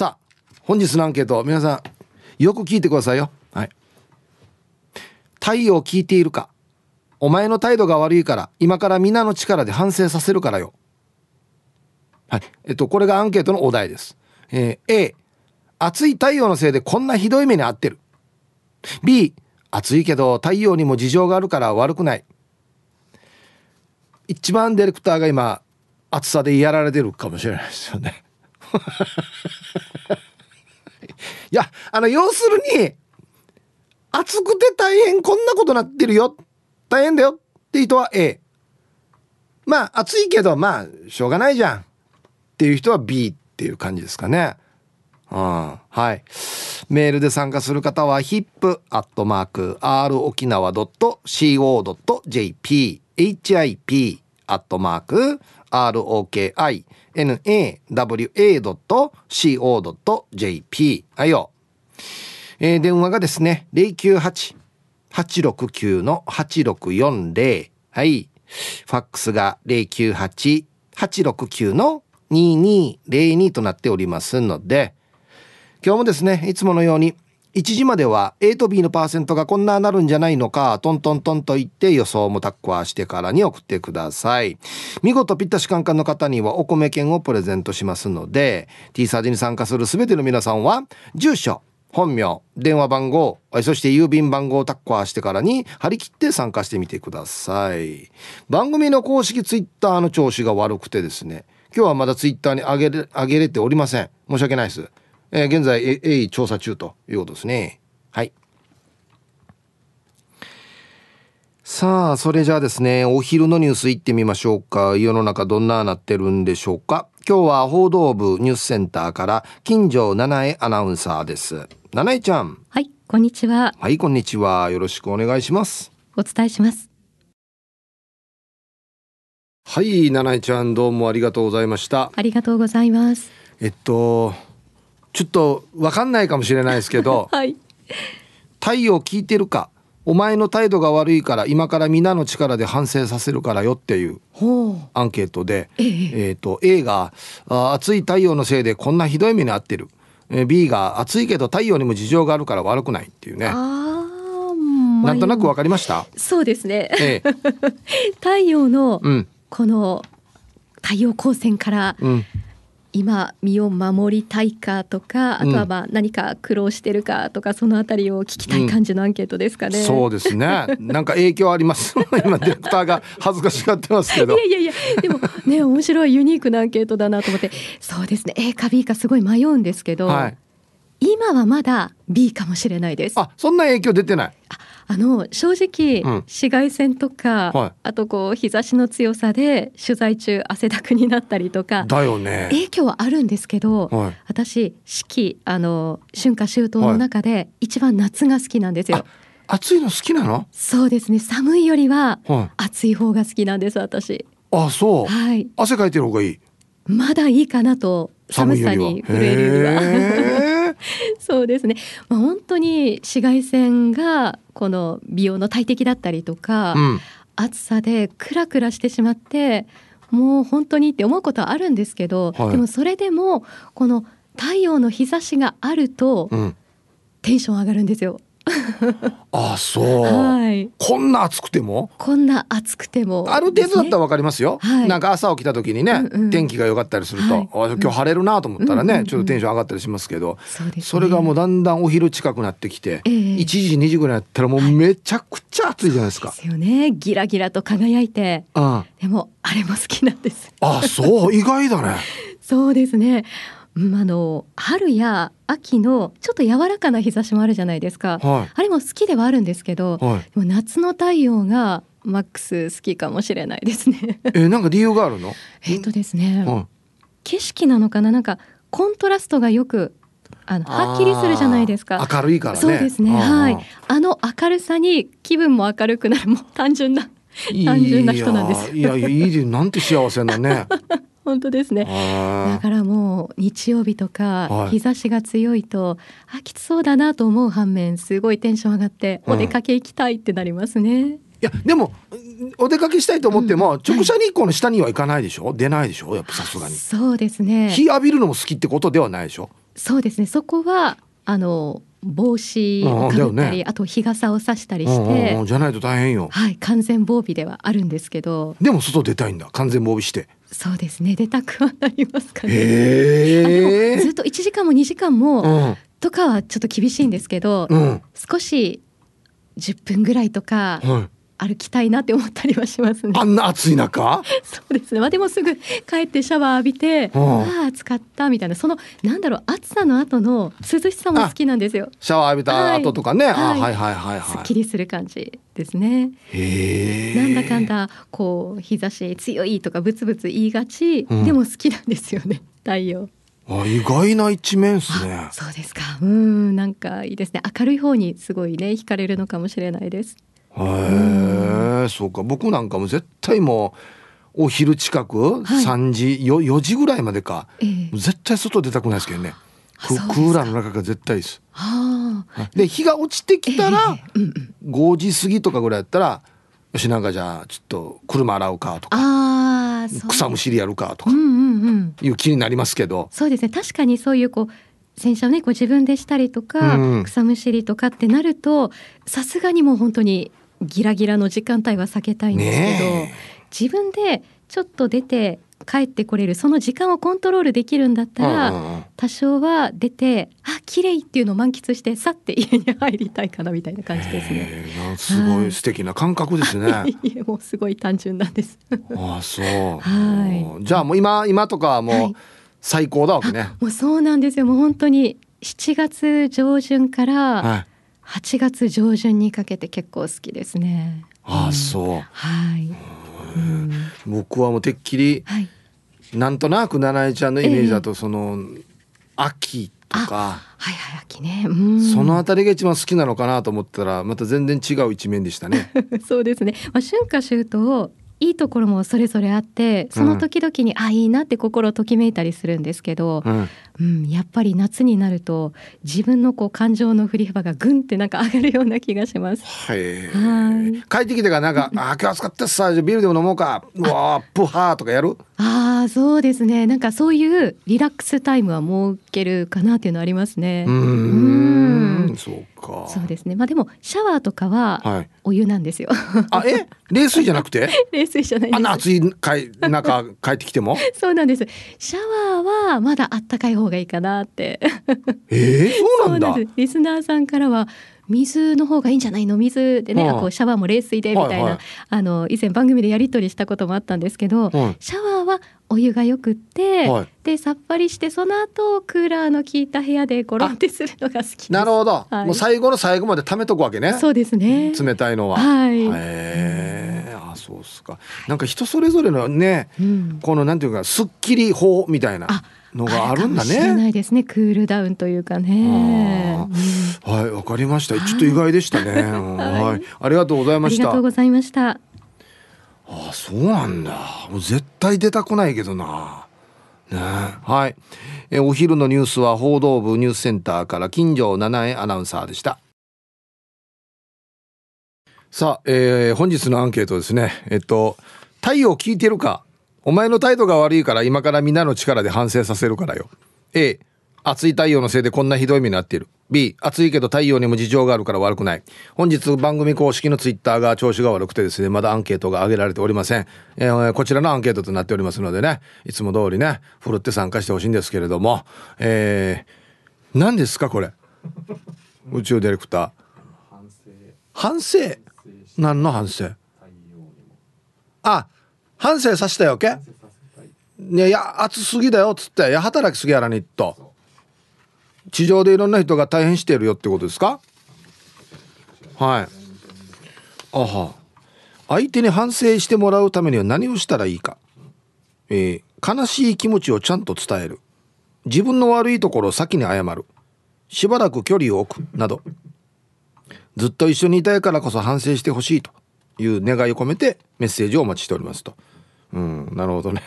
さあ本日のアンケート皆さんよく聞いてくださいよ。はい。太陽聞いているか。お前の態度が悪いから今から皆の力で反省させるからよ。はい。えっとこれがアンケートのお題です。えー、A 暑い太陽のせいでこんなひどい目に遭ってる。B 暑いけど太陽にも事情があるから悪くない。一番ディレクターが今暑さでやられてるかもしれないですよね。いやあの要するに暑くて大変こんなことなってるよ。大変だよ。って人は A まあ暑いけどまあしょうがないじゃん。っていう人は B っていう感じですかね。うん。はい。メールで参加する方は hip.r 沖縄 .co.jp hip アットマーク ROKINAWA.CO.jp はいよ。えー、電話がですね、098-869-8640。はい。ファックスが098-869-2202となっておりますので、今日もですね、いつものように1時までは A と B のパーセントがこんななるんじゃないのか、トントントンと言って予想もタッコアしてからに送ってください。見事ぴったしカンカンの方にはお米券をプレゼントしますので、T サージに参加するすべての皆さんは、住所、本名、電話番号、そして郵便番号をタッコアしてからに張り切って参加してみてください。番組の公式ツイッターの調子が悪くてですね、今日はまだツイッターに上げれ、上げれておりません。申し訳ないです。えー、現在鋭意調査中ということですね。はい。さあそれじゃあですねお昼のニュースいってみましょうか。世の中どんななってるんでしょうか。今日は報道部ニュースセンターから金城七重アナウンサーです。七重ちゃん。はいこんにちは。はいこんにちは。よろしくお願いします。お伝えします。はい七重ちゃんどうもありがとうございました。ありがとうございます。えっとちょっと分かんないかもしれないですけど、はい、太陽聞いてるかお前の態度が悪いから今から皆の力で反省させるからよっていうアンケートで、ええ。ー、と A が暑い太陽のせいでこんなひどい目に遭ってる。B が暑いけど太陽にも事情があるから悪くないっていうね。なんとなく分かりました？そうですね、ええ、太陽のこの太陽光線から、うん今身を守りたいかとかあとはまあ何か苦労してるかとか、そのあたりを聞きたい感じのアンケートですかね、うん、そうですね。なんか影響あります。今ディレクターが恥ずかしがってますけど。いやいやいやでもね面白いユニークなアンケートだなと思って。そうですね。A か B かすごい迷うんですけど、はい、今はまだ B かもしれないです。あそんな影響出てない。ああの正直、紫外線とか、はい、あとこう日差しの強さで取材中汗だくになったりとかだよね。影響はあるんですけど、はい、私四季あの春夏秋冬の中で一番夏が好きなんですよ。暑いの好きなの？そうですね。寒いよりは暑い方が好きなんです私。あそう、はい、汗かいてる方がいい？まだいいかなと寒さに震えるよりは そうですね、まあ、本当に紫外線がこの美容の大敵だったりとか、うん、暑さでクラクラしてしまってもう本当にって思うことはあるんですけど、はい、でもそれでもこの太陽の日差しがあると、テンション上がるんですよ。あそう、はい、こんな暑くても？こんな暑くても、ね、ある程度だったらわかりますよ、はい、なんか朝起きた時にね、うんうん、天気が良かったりすると、はい、今日晴れるなと思ったらね、うんうん、ちょっとテンション上がったりしますけど、そね、それがもうだんだんお昼近くなってきて、えー、1時2時ぐらいやったらもうめちゃくちゃ暑いじゃないですか。ですよね。ギラギラと輝いて、うん、でもあれも好きなんです。あそう？意外だね。そうですねあの春や秋のちょっと柔らかな日差しもあるじゃないですか、はい、あれも好きではあるんですけど、はい、夏の太陽がマックス好きかもしれないですね。えなんか理由があるの？えっとですね、はい、景色なのかな？なんかコントラストがよくあのはっきりするじゃないですか。明るいからね。そうですね。はい。あの明るさに気分も明るくなるもう単純な単純な人なんです。いやいやいいなんて幸せなね 本当ですね。だからもう日曜日とか日差しが強いと、はい、あきつそうだなと思う反面すごいテンション上がってお出かけ行きたいってなりますね、うん、いやでもお出かけしたいと思っても、うん、直射日光の下には行かないでしょ、はい、出ないでしょ？やっぱさすがに。そうですね。日浴びるのも好きってことではないでしょ？そうですね。そこはあの帽子をかぶったり、ね、あと日傘をさしたりして、じゃないと大変よ。はい完全防備ではあるんですけど。でも外出たいんだ完全防備して。そうですね出たくはなりますかね。でもずっと1時間も2時間も、うん、とかはちょっと厳しいんですけど、うん、少し10分ぐらいとか、はい歩きたいなって思ったりはしますね。あんな暑い中？そうですね。まあでもすぐ帰ってシャワー浴びて、ああ暑かったみたいなそのなんだろう暑さの後の涼しさも好きなんですよ。シャワー浴びた後とかね、はい、あはいはいはいはい。すっきりする感じですね。へなんだかんだこう日差し強いとかブツブツ言いがち、うん、でも好きなんですよね 太陽。あ意外な一面ですね。そうですか。うんなんかいいですね。明るい方にすごいね惹かれるのかもしれないです。へえ、そうか。僕なんかも絶対もうお昼近く、はい、3時よ4時ぐらいまでか、えー、絶対外出たくないですけどね。クーラーの中が絶対です。で日が落ちてきたら、えーうん、5時過ぎとかぐらいやったらよしなんかじゃあちょっと車洗うかとか草むしりやるかとかいう気になりますけど、そうですね。確かにそういうこう洗車をねこう自分でしたりとか、うん、草むしりとかってなるとさすがにもう本当にギラギラの時間帯は避けたいんですけど、自分でちょっと出て帰ってこれるその時間をコントロールできるんだったら、多少は出てあ綺麗っていうのを満喫してさって家に入りたいかなみたいな感じですね。すごい素敵な感覚ですね。もうすごい単純なんです。ああそう。はい。じゃあもう今今とかはもう最高だわけね。もうそうなんですよ。もう本当に7月上旬から、はい8月上旬にかけて結構好きですね。ああ、そう。はい。僕はもうてっきり、はい、なんとなく七重ちゃんのイメージだとその、えー、秋とか。はいはい秋ね、そのあたりが一番好きなのかなと思ったらまた全然違う一面でしたね。そうですね。まあ春夏秋冬いいところもそれぞれあってその時々に、うん、あいいなって心ときめいたりするんですけど、うん、うん、やっぱり夏になると自分のこう感情の振り幅がぐんってなんか上がるような気がします。はい。はい。帰ってきてからなんかあ今日暑かったさビールでも飲もうか。うわプハーとかやる。ああそうですね。なんかそういうリラックスタイムは設けるかなっていうのありますね。うん。そうか。そうですね。まあでもシャワーとかはお湯なんですよ。はい、あえ？冷水じゃなくて？冷水じゃないあんな暑いかい中帰ってきても？そうなんです。シャワーはまだあったかい方がいいかなって。えー、そうなんだ。リスナーさんからは水の方がいいんじゃないの？水でね、うん、こうシャワーも冷水でみたいな、はいはい、あの以前番組でやり取りしたこともあったんですけど、はい、シャワーはお湯がよくって、はい、でさっぱりしてその後クーラーの効いた部屋でゴロンってするのが好きなるほど、はい、もう最後の最後まで貯めとくわけね。そうですね。冷たいのは。はい。へえ。あそうっすか。なんか人それぞれのね、うん、このなんていうかすっきり法みたいなのがあるんだね。知らないですね。クールダウンというかね。はい、わかりました。ちょっと意外でしたね。はい、ありがとうございました。ありがとうございました。あそうなんだ。もう絶対出たくないけどな。ね。はい。えお昼のニュースは報道部ニュースセンターから金城七重アナウンサーでした。さあ、えー、本日のアンケートですね。えっと太陽聞いてるか？お前の態度が悪いから今からみんなの力で反省させるからよ。A 暑い太陽のせいでこんなひどい目になっている。B 暑いけど太陽にも事情があるから悪くない。本日番組公式のツイッターが調子が悪くてですねまだアンケートが上げられておりません、えー、こちらのアンケートとなっておりますのでねいつも通りねふるって参加してほしいんですけれども。えー、何ですかこれ？宇宙ディレクター。反省。何の反省？あ反省させたよけ？いいや暑すぎだよつって。いや働きすぎやらにっと。地上でいろんな人が大変してるよってことですか？はい。あは。相手に反省してもらうためには何をしたらいいか、えー、悲しい気持ちをちゃんと伝える。自分の悪いところを先に謝る。しばらく距離を置く。など。ずっと一緒にいたいからこそ反省してほしいという願いを込めてメッセージをお待ちしておりますと。うんなるほどね。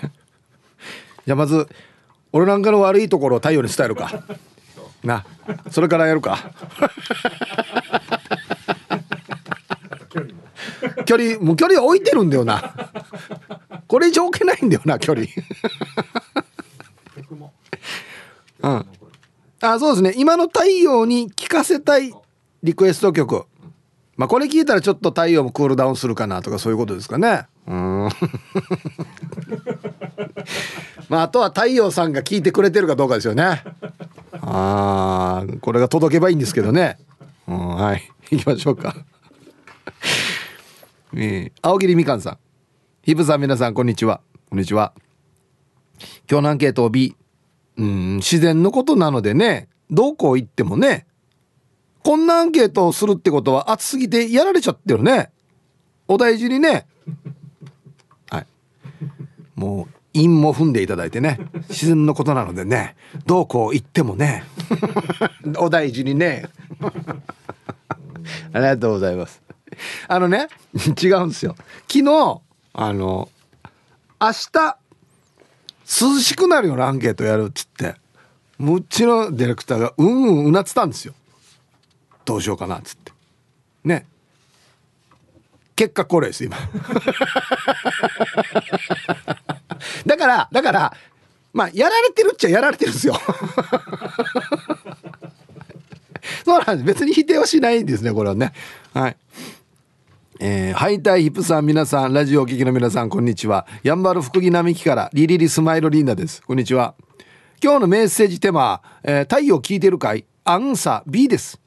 じゃあまず俺なんかの悪いところを太陽に伝えるか。な。それからやるか。距離も。う距離置いてるんだよな。これ以上置けないんだよな距離。うん。あそうですね。今の太陽に聴かせたいリクエスト曲。まあこれ聞いたらちょっと太陽もクールダウンするかなとかそういうことですかね。うん まああとは太陽さんが聞いてくれてるかどうかですよね。ああこれが届けばいいんですけどね、うん、はい。行きましょうか。えー、青桐みかんさん。ひぶさん皆さんこんにちは。こんにちは。今日のアンケートを B うん自然のことなのでね。どこ行ってもね。こんなアンケートをするってことは暑すぎてやられちゃってるね。お大事にね。はい。もう陰も踏んでいただいてね。自然のことなのでね。どうこう言ってもね。お大事にね。ありがとうございます。あのね違うんですよ。昨日あの明日涼しくなるようなアンケートやるっつって。うちのディレクターがうんうんうなってたんですよ。どうしようかなっつって。ね結果これです今。だからだからまあやられてるっちゃやられてるんですよ。そうなんです。別に否定はしないんですねこれはね。はい。えー、ハイタイヒップさん皆さんラジオお聞きの皆さんこんにちは。やんばる福木並木からリリリスマイルリンダです。こんにちは。今日のメッセージテーマ、えー、太陽聞いてるかい？アンサー B です。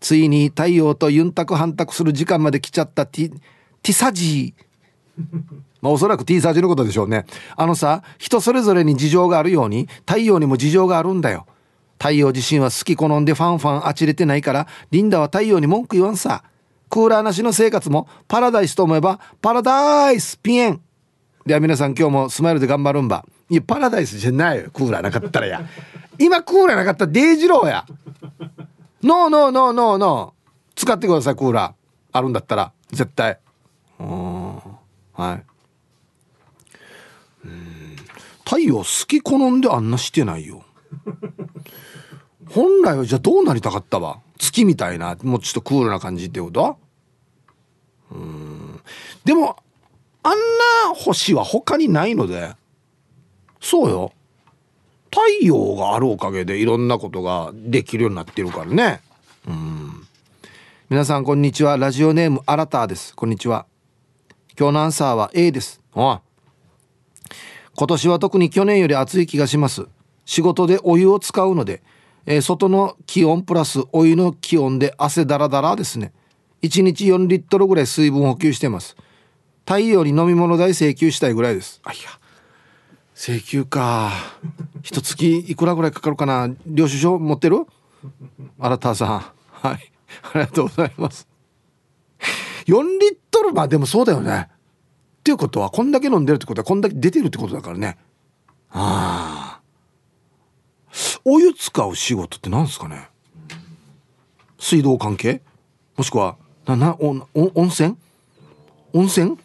ついに太陽とユンタク反択する時間まで来ちゃったティティサジー。まあおそらく T サージのことでしょうね。あのさ人それぞれに事情があるように太陽にも事情があるんだよ。太陽自身は好き好んでファンファンあちれてないからリンダは太陽に文句言わんさ。クーラーなしの生活もパラダイスと思えばパラダイスピエン。では皆さん今日もスマイルで頑張るんば。いやパラダイスじゃないよクーラーなかったらや。今クーラーなかったらデイジローや。ノーノーノーノーノー。使ってくださいクーラー。あるんだったら。絶対。うんはい。うん。太陽好き好んであんなしてないよ。本来はじゃあどうなりたかったわ。月みたいな。もうちょっとクールな感じってこと？うん。でもあんな星は他にないので。そうよ。太陽があるおかげでいろんなことができるようになってるからね。うん。皆さんこんにちは。ラジオネームアラターです。こんにちは。今日のアンサーは A です。あ今年は特に去年より暑い気がします。仕事でお湯を使うのでえー、外の気温プラスお湯の気温で汗だらだらですね。1日4リットルぐらい水分補給してます。太陽に飲み物代請求したいぐらいです。あいや。請求か。一月いくらぐらいかかるかな？領収書持ってる？新田さん。はい。ありがとうございます。4リットルまあでもそうだよね。っていうことはこんだけ飲んでるってことはこんだけ出てるってことだからね。ああ。お湯使う仕事って何ですかね？水道関係？もしくはななおお温泉？温泉？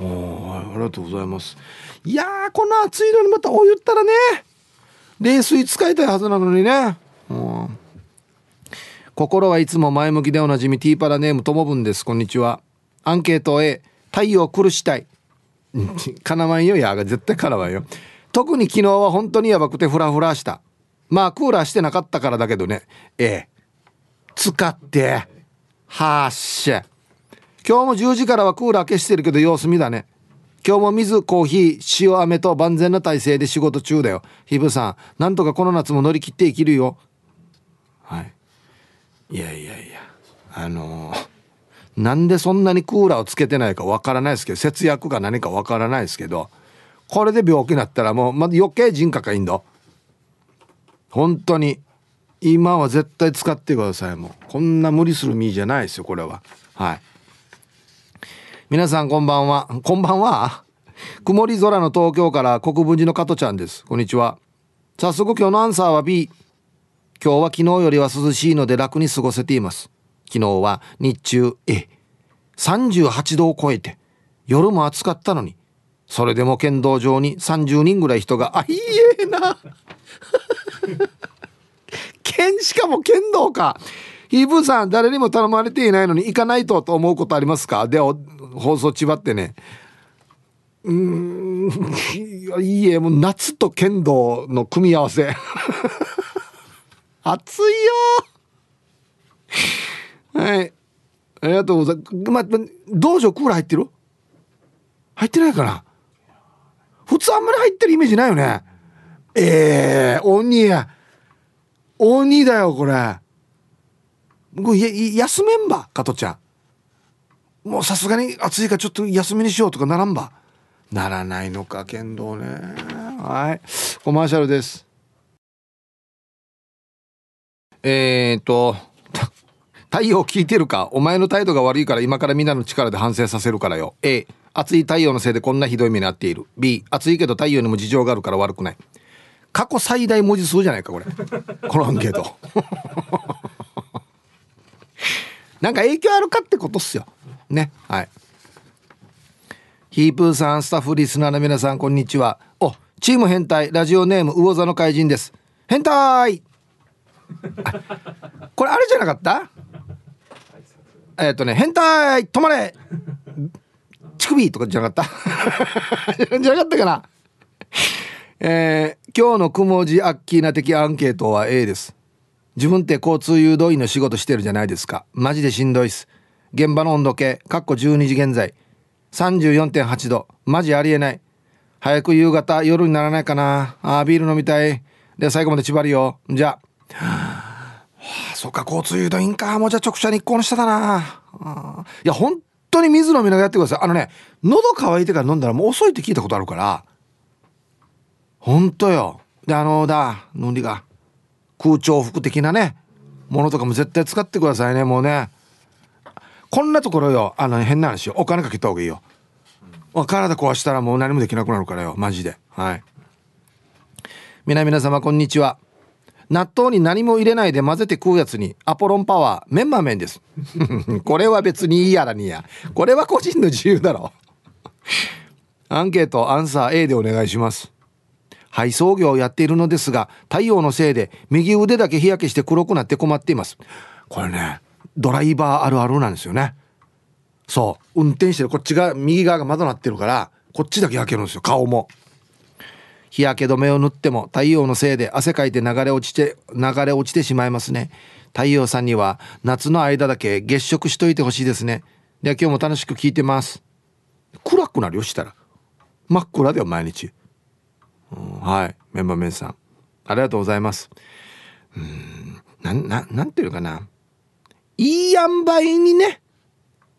おありがとうございます。いやこの暑いのにまたお湯ったらね冷水使いたいはずなのにね。心はいつも前向きでおなじみティーパラネームともぶんです。こんにちは。アンケート A 太陽苦したい。かなわんよやが絶対かなわんよ。特に昨日は本当にやばくてフラフラした。まあクーラーしてなかったからだけどね。ええ。使ってはっしゃ今日も10時からはクーラー消してるけど様子見だね。今日も水コーヒー塩飴と万全な体制で仕事中だよ。ひぶさんなんとかこの夏も乗り切って生きるよ。はい。いやいやいや。あのー、なんでそんなにクーラーをつけてないかわからないですけど節約か何かわからないですけどこれで病気になったらもうまだ余計人格がいいんだ本当に。今は絶対使ってください。もうこんな無理する身じゃないですよこれは。はい。皆さんこんばんは。こんばんは。曇り空の東京から国分寺の加トちゃんです。こんにちは。早速今日のアンサーは B 今日は昨日よりは涼しいので楽に過ごせています。昨日は日中え38度を超えて夜も暑かったのにそれでも剣道場に30人ぐらい人があいいえな。剣しかも剣道か。ヒーブさん誰にも頼まれていないのに行かないとと思うことありますか？で放送ちばってねうんいいえもう夏と剣道の組み合わせ 暑いよはいありがとうございます。ま、道場クーラー入ってる？入ってないかな？普通あんまり入ってるイメージないよね。ええー、鬼や。鬼だよ、これ。これ休めんば、加トちゃん。もうさすがに暑いからちょっと休みにしようとかならんば。ならないのか、剣道ね。はい。コマーシャルです。えー、っと、太陽聞いてるか？お前の態度が悪いから今からみんなの力で反省させるからよ。A、暑い太陽のせいでこんなひどい目に遭っている。B、暑いけど太陽にも事情があるから悪くない。過去最大文字数じゃないか、これ。このアンケート。なんか影響あるかってことっすよ。ね。はい。ヒープーさん、スタッフリスナーの皆さん、こんにちは。お、チーム変態、ラジオネーム、魚座の怪人です。変態これあれじゃなかった？えっ、ー、とね、変態止まれ乳首とかじゃなかった？じゃなかったかな？えー、今日のくもじアッキーな的アンケートは A です。自分って交通誘導員の仕事してるじゃないですか。マジでしんどいっす。現場の温度計、かっこ12時現在。34.8度。マジありえない。早く夕方、夜にならないかな。あー、ビール飲みたい。で、最後まで縛りよ。じゃあ。はあ、そっか、交通誘導員か。もうじゃあ直射日光の下だな。いや、本当に水飲みながらやってください。あのね、喉乾いてから飲んだらもう遅いって聞いたことあるから。ほんとよ。で、あのだ、のりが、空調服的なね、ものとかも絶対使ってくださいね、もうね。こんなところよ、あの、変な話よ。お金かけた方がいいよ。体壊したらもう何もできなくなるからよ、マジで。はい。皆皆様、こんにちは。納豆に何も入れないで混ぜて食うやつにアポロンパワーメンマ麺です これは別にいいやらにやこれは個人の自由だろアンケートアンサー A でお願いします配送業をやっているのですが太陽のせいで右腕だけ日焼けして黒くなって困っていますこれねドライバーあるあるなんですよね。そう。運転してるこっちが右側が窓なってるからこっちだけ焼けるんですよ顔も。日焼け止めを塗っても太陽のせいで汗かいて流れ落ちて流れ落ちてしまいますね。太陽さんには夏の間だけ月食しといてほしいですね。では今日も楽しく聞いてます。暗くなるよしたら。真っ暗だよ毎日。うんはいメンバーメンさん。ありがとうございます。うんなななんていうのかな。いい塩梅にね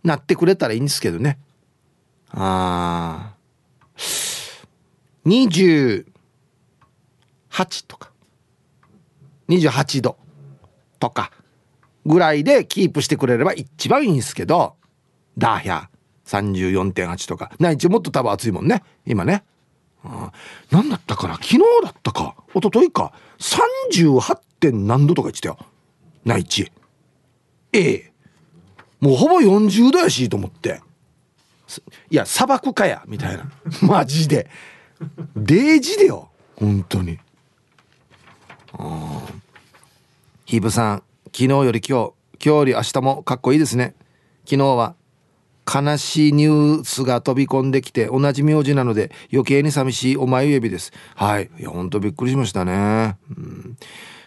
なってくれたらいいんですけどね。あ28とか。28度とかぐらいでキープしてくれれば一番いいんですけど。ダーヒャ34.8とか。内地もっと多分暑いもんね。今ね。何だったかな？昨日だったか。一昨日か。38. 点何度とか言ってたよ。内地ええ。もうほぼ40度やしと思って。いや砂漠かやみたいな。マジで。デージでよ本当に。ヒブさん昨日より今日今日より明日もかっこいいですね。昨日は悲しいニュースが飛び込んできて同じ名字なので余計に寂しいお前指です。はい。いやほんとびっくりしましたね、うん、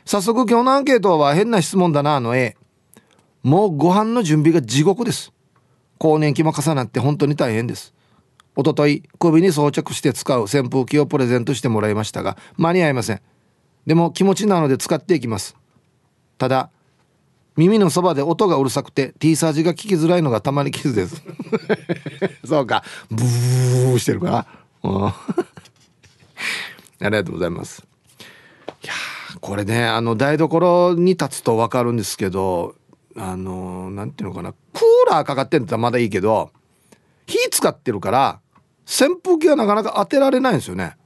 早速今日のアンケートは変な質問だなの A もうご飯の準備が地獄です。更年期も重なって本当に大変です。おととい首に装着して使う扇風機をプレゼントしてもらいましたが間に合いません。でも気持ちなので使っていきます。ただ耳のそばで音がうるさくて T サージが聞きづらいのがたまに傷です。そうか。ブーしてるから ありがとうございます。いやこれねあの台所に立つと分かるんですけどあのなんていうのかなクーラーかかってんだったらまだいいけど火使ってるから扇風機はなかなか当てられないんですよね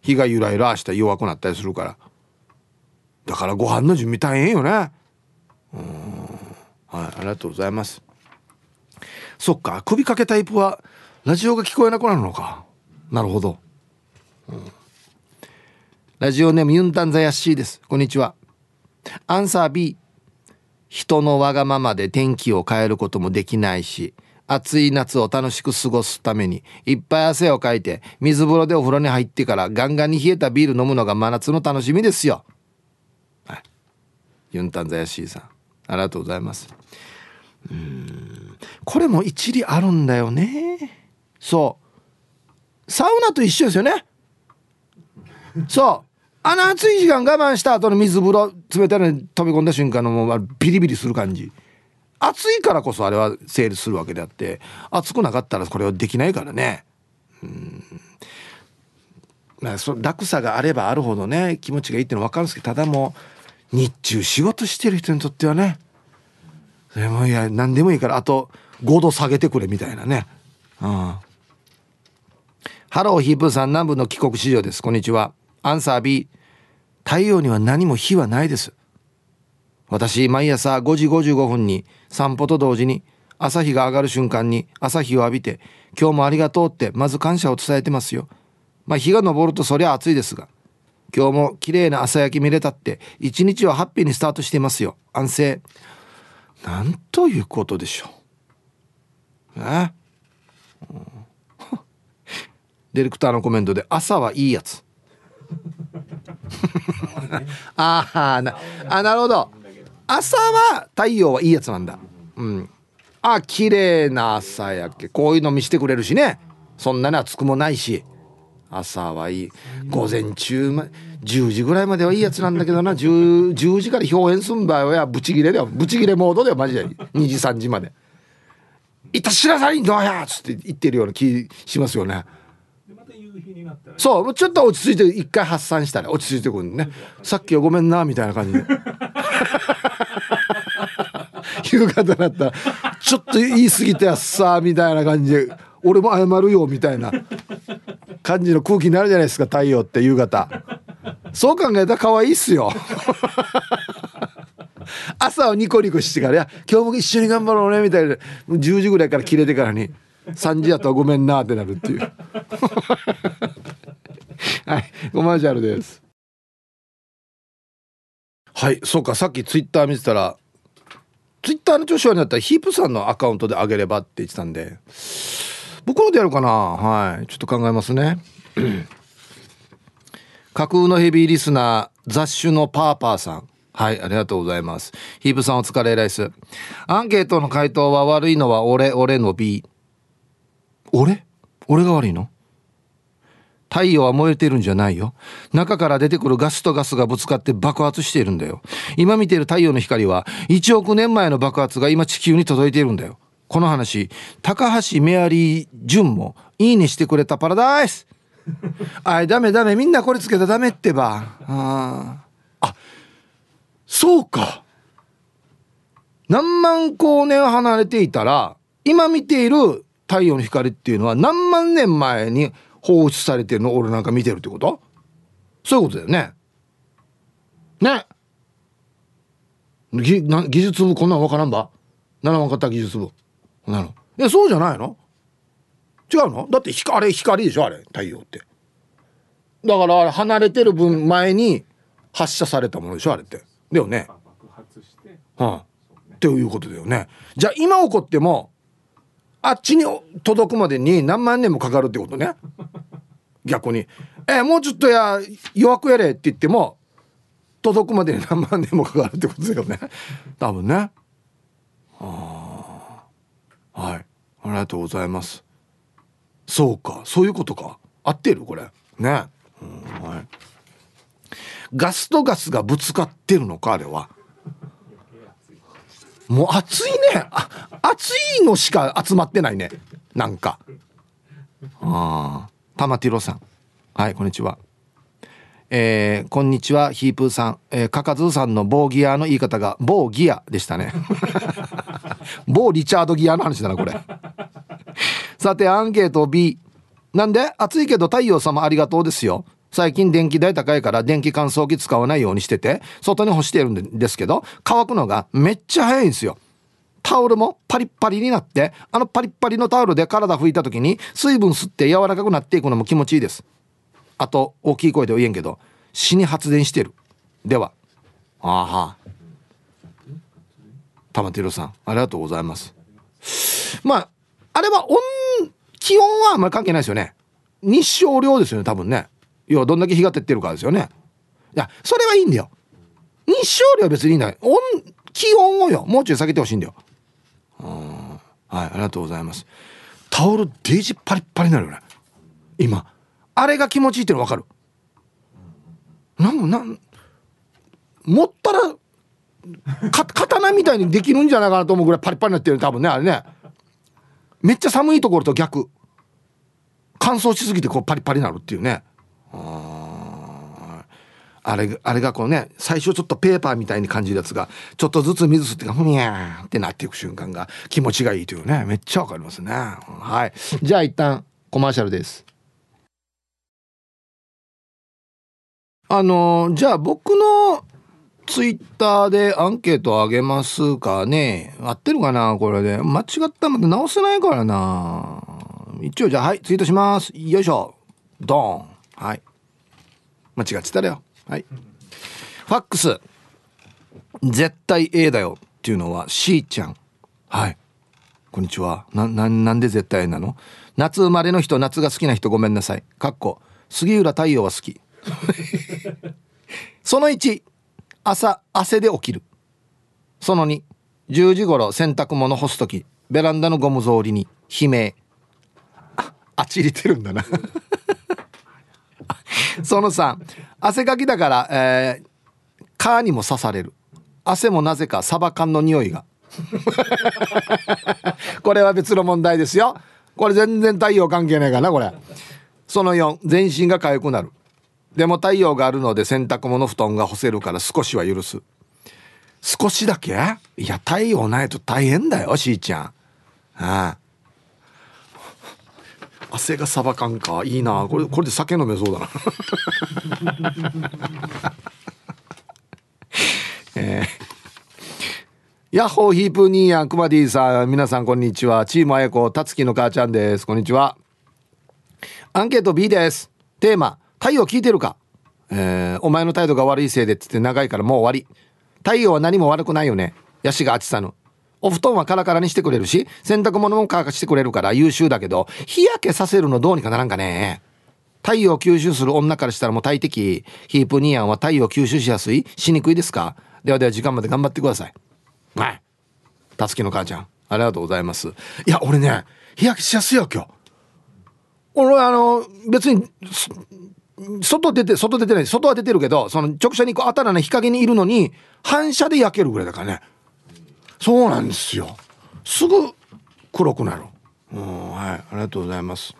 火がゆらゆらした弱くなったりするからだからご飯の準備大変よねはい、ありがとうございます。そっか、首掛けタイプはラジオが聞こえなくなるのか。なるほど。うん、ラジオネームユンタンザヤッシーです。こんにちは。アンサー B。人のわがままで天気を変えることもできないし、暑い夏を楽しく過ごすためにいっぱい汗をかいて水風呂でお風呂に入ってからガンガンに冷えたビール飲むのが真夏の楽しみですよ。はい、ユンタンザヤシーさんありがとうございます。うん。これも一理あるんだよね。そう。サウナと一緒ですよね。そう。あの暑い時間我慢した後の水風呂冷たいのに飛び込んだ瞬間のもうビリビリする感じ。暑いからこそあれは成立するわけであって暑くなかったらこれはできないからね。うん。まあそ楽さがあればあるほどね気持ちがいいってのは分かるんですけどただもう日中仕事してる人にとってはね。でもいや何でもいいからあと5度下げてくれみたいなね。うん。ハローヒープさん南部の帰国子女です。こんにちは。アンサー B 太陽には何も火はないです。私毎朝5時55分に散歩と同時に朝日が上がる瞬間に朝日を浴びて今日もありがとうってまず感謝を伝えてますよ。まあ日が昇るとそりゃ暑いですが今日も綺麗な朝焼き見れたって一日はハッピーにスタートしていますよ。安静。なんということでしょう。ね、うん、ディレクターのコメントで朝はいいやつ。あなあなるほど。朝は太陽はいいやつなんだ。うん。あ綺麗な朝焼け。こういうの見してくれるしね。そんなに暑くもないし。朝はいい。午前中ま10時ぐらいまではいいやつなんだけどな。10, 10時から表現すんばよや。ブチギレだよ。ブチギレモードだよマジで。2時3時まで「いたしなさいどうや!」つって言ってるような気しますよね。そうちょっと落ち着いて一回発散したら落ち着いてくるね。さっきはごめんなみたいな感じで。夕方だった。らちょっと言い過ぎてやさみたいな感じで。俺も謝るよみたいな。感じの空気になるじゃないですか太陽って夕方。そう考えたら可愛いっすよ。朝はニコニコしてから「いや今日も一緒に頑張ろうね」みたいな。10時ぐらいから切れてからに3時やとはごめんなってなるっていう はいコマーシャルですはいそうかさっきツイッター見てたらツイッターの調子悪いんだったらヒープさんのアカウントであげればって言ってたんで僕のでやるかなはいちょっと考えますね 架空のヘビーリスナー雑種のパーパーさんはい、ありがとうございます。ヒープさんお疲れライス。アンケートの回答は悪いのは俺、俺の B。俺？俺が悪いの？太陽は燃えてるんじゃないよ。中から出てくるガスとガスがぶつかって爆発しているんだよ。今見てる太陽の光は1億年前の爆発が今地球に届いているんだよ。この話、高橋メアリー・ジュンもいいねしてくれたパラダイス あい、ダメダメ。みんなこれつけたらダメってば。ああ、そうか。何万光年離れていたら、今見ている太陽の光っていうのは何万年前に放出されてるの俺なんか見てるってこと？そういうことだよね。ね。技技術部こんなん分からんば？ならんかった技術部。なの。いやそうじゃないの？違うの？だって光あれ光でしょ？あれ太陽って。だから離れてる分前に発射されたものでしょ？あれって。だよね。はあ、っていうことだよね。じゃあ今起こってもあっちに届くまでに何万年もかかるってことね。逆に「えもうちょっとや弱くやれ」って言っても届くまでに何万年もかかるってことだよね。多分ね。あはい。ありがとうございます。そうか。そういうことか。合ってる？これ。ね、うん、はい。ガスとガスがぶつかってるのかあれは。もう暑いね。暑いのしか集まってないね。なんか。ああ玉ティロさん。はいこんにちは。えー、こんにちは。ヒープーさん、えー、カカズーさんの某ギアの言い方が某ギアでしたね。某リチャードギアの話だなこれ。さてアンケート B なんで？暑いけど太陽様ありがとうですよ。最近電気代高いから電気乾燥機使わないようにしてて、外に干してるんですけど、乾くのがめっちゃ早いんですよ。タオルもパリッパリになって、あのパリッパリのタオルで体拭いた時に水分吸って柔らかくなっていくのも気持ちいいです。あと、大きい声で言えんけど、死に発電してる。では、あは。玉ティロさん、ありがとうございます。まあ、あれは温、気温はあんまり関係ないですよね。日照量ですよね、多分ね。要はどんだけ日が照ってるかですよね。いやそれはいいんだよ。日照量は別にいない温気温をよもうちょい下げてほしいんだよ。はいありがとうございます。タオルデージパリッパリになるよね。今。あれが気持ちいいっての分かる。なんなん持ったらか刀みたいにできるんじゃないかなと思うぐらいパリパリになってる多分ねあれね。めっちゃ寒いところと逆。乾燥しすぎてこうパリパリになるっていうね。あれあれがこうね最初ちょっとペーパーみたいに感じるやつがちょっとずつ水吸ってふにゃーってなっていく瞬間が気持ちがいいというねめっちゃわかりますね。はい。じゃあ一旦コマーシャルです。あのじゃあ僕のツイッターでアンケートあげますかね。合ってるかなこれで。間違ったまで直せないからな。一応じゃあはいツイートします。よいしょ。ドーン。はい。間違ってたらよ。はい。ファックス。絶対 A だよっていうのは C ちゃん。はい。こんにちは。なななんで絶対 A なの？夏生まれの人夏が好きな人ごめんなさい。かっこ。杉浦太陽は好き。その1朝汗で起きる。その210時頃洗濯物干す時。ベランダのゴム草履に。悲鳴。ああちりてるんだな。その3汗かきだから、えー、蚊にも刺される。汗もなぜかサバ缶の匂いが。これは別の問題ですよ。これ全然太陽関係ないかなこれ。その4全身が痒くなる。でも太陽があるので洗濯物布団が干せるから少しは許す。少しだけ？いや太陽ないと大変だよしーちゃん。ああ。汗がサバ缶か。いいな。これこれで酒飲めそうだな。えー、ヤッホーヒープニーヤンクマディさん皆さんこんにちは。チームあやこたつきの母ちゃんです。こんにちは。アンケート B です。テーマ太陽聞いてるか、えー、お前の態度が悪いせいでってって長いからもう終わり。太陽は何も悪くないよね。ヤシが暑さぬお布団はカラカラにしてくれるし洗濯物も乾かしてくれるから優秀だけど日焼けさせるのどうにかならんかね。太陽吸収する女からしたらもう大敵。ヒープニアンは太陽吸収しやすい。しにくいですか？ではでは時間まで頑張ってください。はいたつきの母ちゃんありがとうございます。いや俺ね日焼けしやすいよ今日。俺あの別に外出て外出てない外は出てるけどその直射日光当たらない日陰にいるのに反射で焼けるぐらいだからね。そうなんですよ。すぐ黒くなる。うんはい。ありがとうございます。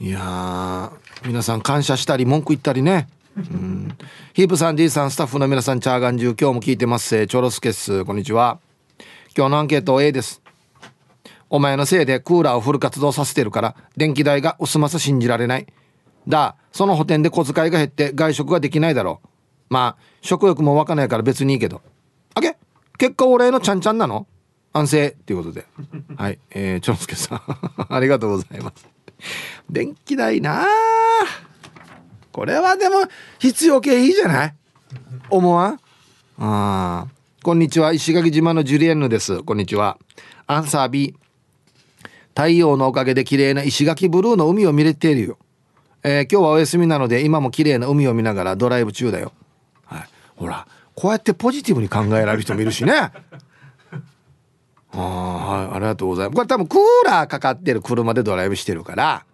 いや皆さん感謝したり文句言ったりね。うん。ヒープさん D さんスタッフの皆さんチャーガンジュ今日も聞いてます。チョロスケッスこんにちは。今日のアンケート A です。お前のせいでクーラーをフル活動させてるから電気代が薄まさ信じられない。だその補填で小遣いが減って外食ができないだろう。まあ食欲も湧かないから別にいいけど。結果俺のちゃんちゃんなの？安静っていうことで。はい。えー、チョンスケさん。ありがとうございます。電気代なこれはでも必要系いいじゃない？思わん？あこんにちは。石垣島のジュリエンヌです。こんにちは。アンサー B 太陽のおかげで綺麗な石垣ブルーの海を見れているよ、えー、今日はお休みなので今も綺麗な海を見ながらドライブ中だよ、はい、ほらこうやってポジティブに考えられる人もいるしね。あはいありがとうございます。これ多分クーラーかかってる車でドライブしてるから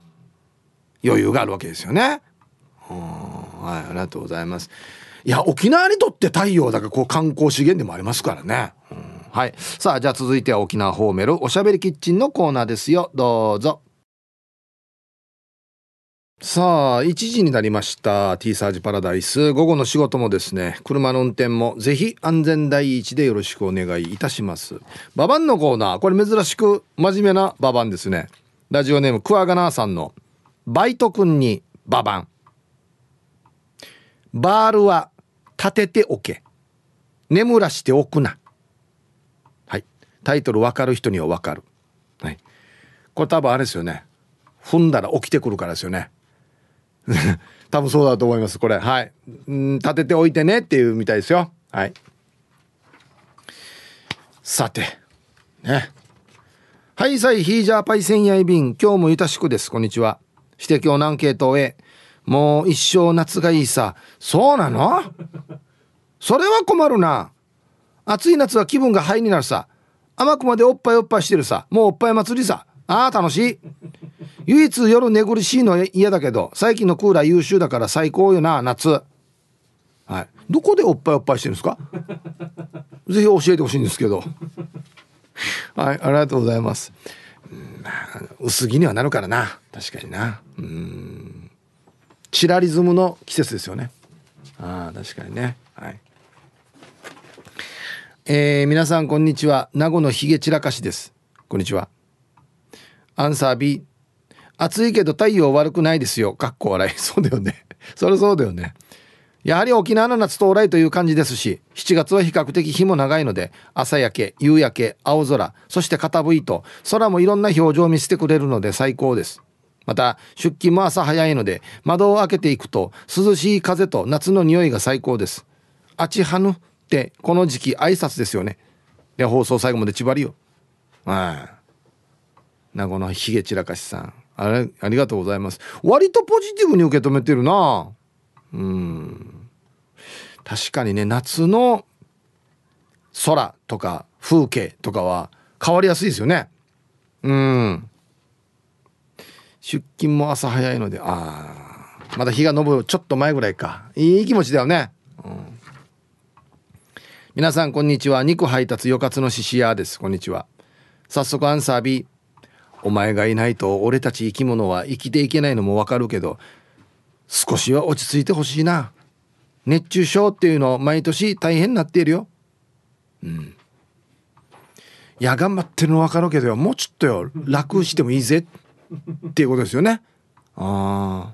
余裕があるわけですよね。はいありがとうございます。いや沖縄にとって太陽だからこう観光資源でもありますからね、うんはい。さあじゃあ続いては沖縄ホーメルおしゃべりキッチンのコーナーですよ。どうぞ。さあ1時になりました T サージパラダイス午後の仕事もですね車の運転もぜひ安全第一でよろしくお願いいたしますババンのコーナーこれ珍しく真面目なババンですねラジオネームクワガナーさんのバイト君にババンバールは立てておけ眠らしておくなはいタイトル分かる人には分かる。はい。これ多分あれですよね。踏んだら起きてくるからですよね。多分そうだと思います。これ。はい。ん立てておいてねっていうみたいですよ。はい。さて。ね。はい、さい、ヒージャーパイセンヤイビン。今日もゆたしくです。こんにちは。指摘をアンケートを終え、もう一生夏がいいさそうなの？それは困るな暑い夏は気分がハイになるさ甘くまでおっぱいおっぱいしてるさもうおっぱい祭りさああ楽しい。唯一夜寝苦しいの嫌だけど最近のクーラー優秀だから最高よな夏。はい。どこでおっぱいおっぱいしてるんですか？ぜひ教えてほしいんですけど。はいありがとうございます。薄着にはなるからな。確かにな。うん。チラリズムの季節ですよね。ああ確かにね。はい。えー、皆さんこんにちは。名護のひげ散らかしです。こんにちは。アンサー B 暑いけど太陽悪くないですよ。かっこ笑い。そうだよね。それそうだよね。やはり沖縄の夏到来という感じですし7月は比較的日も長いので朝焼け夕焼け青空そして傾いと空もいろんな表情を見せてくれるので最高です。また出勤も朝早いので窓を開けていくと涼しい風と夏の匂いが最高です。あちはぬってこの時期挨拶ですよね。で放送最後まで縛りよ。はい。名護のひげ散らかしさん。あれありがとうございます。割とポジティブに受け止めてるな。うん。確かにね夏の空とか風景とかは変わりやすいですよね。うん。出勤も朝早いのでああまだ日が昇るちょっと前ぐらいか。いい気持ちだよね、うん、皆さんこんにちは。肉配達よかつのししやです。こんにちは。早速アンサー B お前がいないと俺たち生き物は生きていけないのもわかるけど少しは落ち着いてほしいな。熱中症っていうの毎年大変になっているよ。うん。いや頑張ってるの分かるけどもうちょっとよ。楽してもいいぜ。っていうことですよね。あ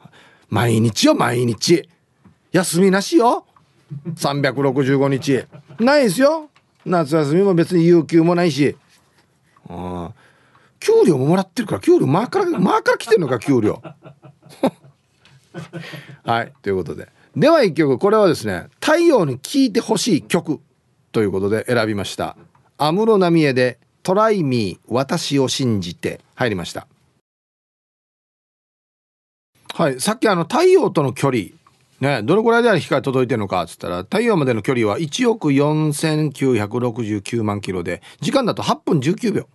あ毎日よ毎日。休みなしよ。365日。ないですよ。夏休みも別に有給もないし。ああ給料ももらってるから給料前から 前から来てるのか給料。はいということで。では一曲これはですね太陽に聴いてほしい曲ということで選びました。安室奈美恵で「トライミー私を信じて」入りました。はいさっきあの太陽との距離ねどれぐらいで光届いてるのかっつったら太陽までの距離は1億4969万キロで時間だと8分19秒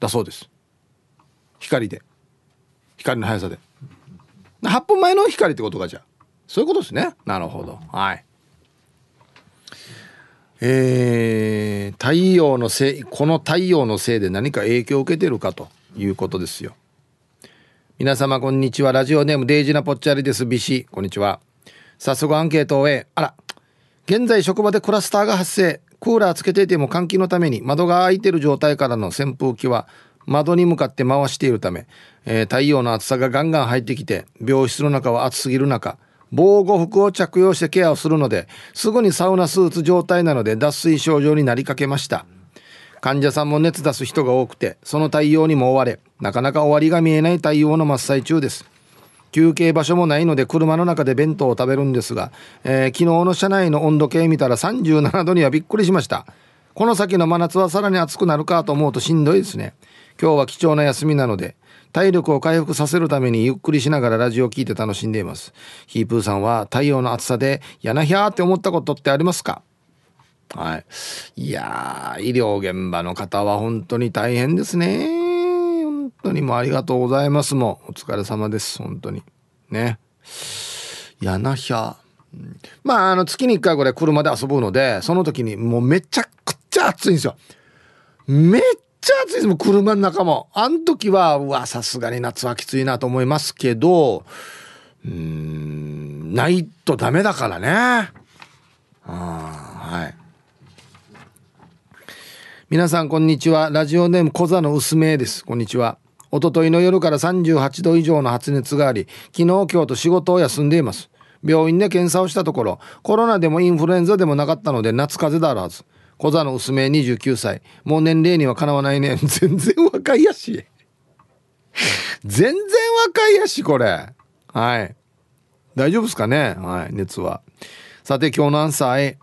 だそうです。光で。光の速さで。8分前の光ってことかじゃそういうことですね。なるほど。はい。えー、太陽のせいこの太陽のせいで何か影響を受けてるかということですよ。皆様こんにちは。ラジオネームデイジナポッチャリです。ビシこんにちは。早速アンケートを終えあら。現在職場でクラスターが発生。クーラーつけていても換気のために窓が開いてる状態からの扇風機は窓に向かって回しているため、えー、太陽の暑さがガンガン入ってきて病室の中は暑すぎる中防護服を着用してケアをするのですぐにサウナスーツ状態なので脱水症状になりかけました。患者さんも熱出す人が多くてその対応にも追われなかなか終わりが見えない対応の真っ最中です。休憩場所もないので車の中で弁当を食べるんですが、えー、昨日の車内の温度計見たら37度にはびっくりしました。この先の真夏はさらに暑くなるかと思うとしんどいですね。今日は貴重な休みなので体力を回復させるためにゆっくりしながらラジオを聴いて楽しんでいます。ヒープーさんは太陽の暑さでやなひゃーって思ったことってありますか？はい。いや医療現場の方は本当に大変ですね。当にもうありがとうございます。もうお疲れ様です。本当に。ね。やなひゃまああの月に1回ぐらい車で遊ぶのでその時にもうめちゃくちゃ暑いんですよ。めっちゃ暑いです。もん車の中も。あん時はうわさすがに夏はきついなと思いますけどうんないとダメだからね。あはい。皆さんこんにちは。ラジオネーム小座の薄めです。こんにちは。一昨日の夜から38度以上の発熱があり昨日今日と仕事を休んでいます。病院で検査をしたところコロナでもインフルエンザでもなかったので夏風邪だあるはず小座の薄め29歳もう年齢にはかなわないね。全然若いやし。全然若いやしこれ。はい。大丈夫ですかね？はい熱は。さて今日のアンサー A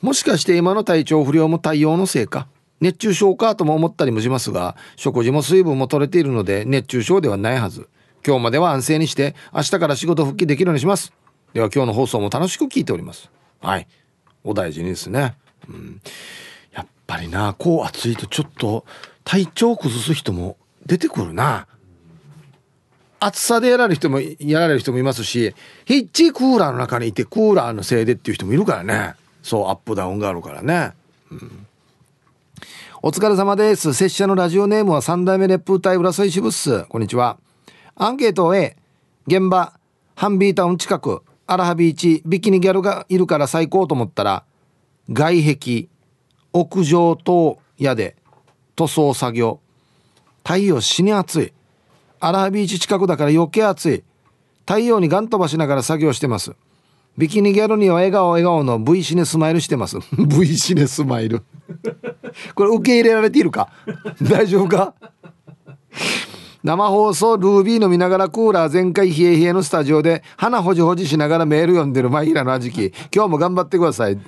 もしかして今の体調不良も太陽のせいか？熱中症かとも思ったりもしますが食事も水分も取れているので熱中症ではないはず。今日までは安静にして明日から仕事復帰できるようにします。では今日の放送も楽しく聞いております。はい。お大事にですね、うん、やっぱりなこう暑いとちょっと体調崩す人も出てくるな。暑さでやられる人もやられる人もいますしヒッチクーラーの中にいてクーラーのせいでっていう人もいるからね。そうアップダウンがあるからね、うん、お疲れ様です。拙者のラジオネームは三代目熱風隊浦添支部っす。こんにちは。アンケートを A 現場ハンビータウン近くアラハビーチビキニギャルがいるから最高と思ったら外壁屋上等屋で塗装作業。太陽死に暑い。アラハビーチ近くだから余計暑い。太陽にガン飛ばしながら作業してます。ビキニギャルには笑顔笑顔の V シネスマイルしてます。V シネスマイル。これ受け入れられているか？大丈夫か？生放送ルービー飲みながらクーラー全開冷え冷えのスタジオで鼻ほじほじしながらメール読んでるマイラの時期今日も頑張ってください。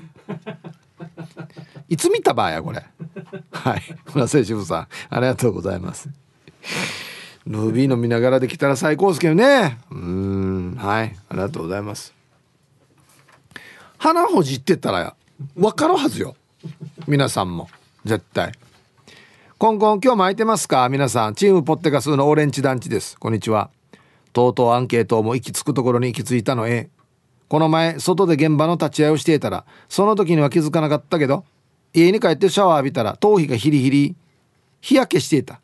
いつ見た場合やこれ？はい。村瀬渋さん。ありがとうございます。ルービー飲みながらできたら最高ですけどね。うん。はい。ありがとうございます。鼻ほじってたら分かるはずよ。皆さんも。絶対。コンコン今日も空いてますか？皆さん。チームポッテガスのオレンジ団地です。こんにちは。とうとうアンケートも行き着くところに行き着いたのえ。この前外で現場の立ち会いをしていたらその時には気づかなかったけど家に帰ってシャワー浴びたら頭皮がヒリヒリ日焼けしていた。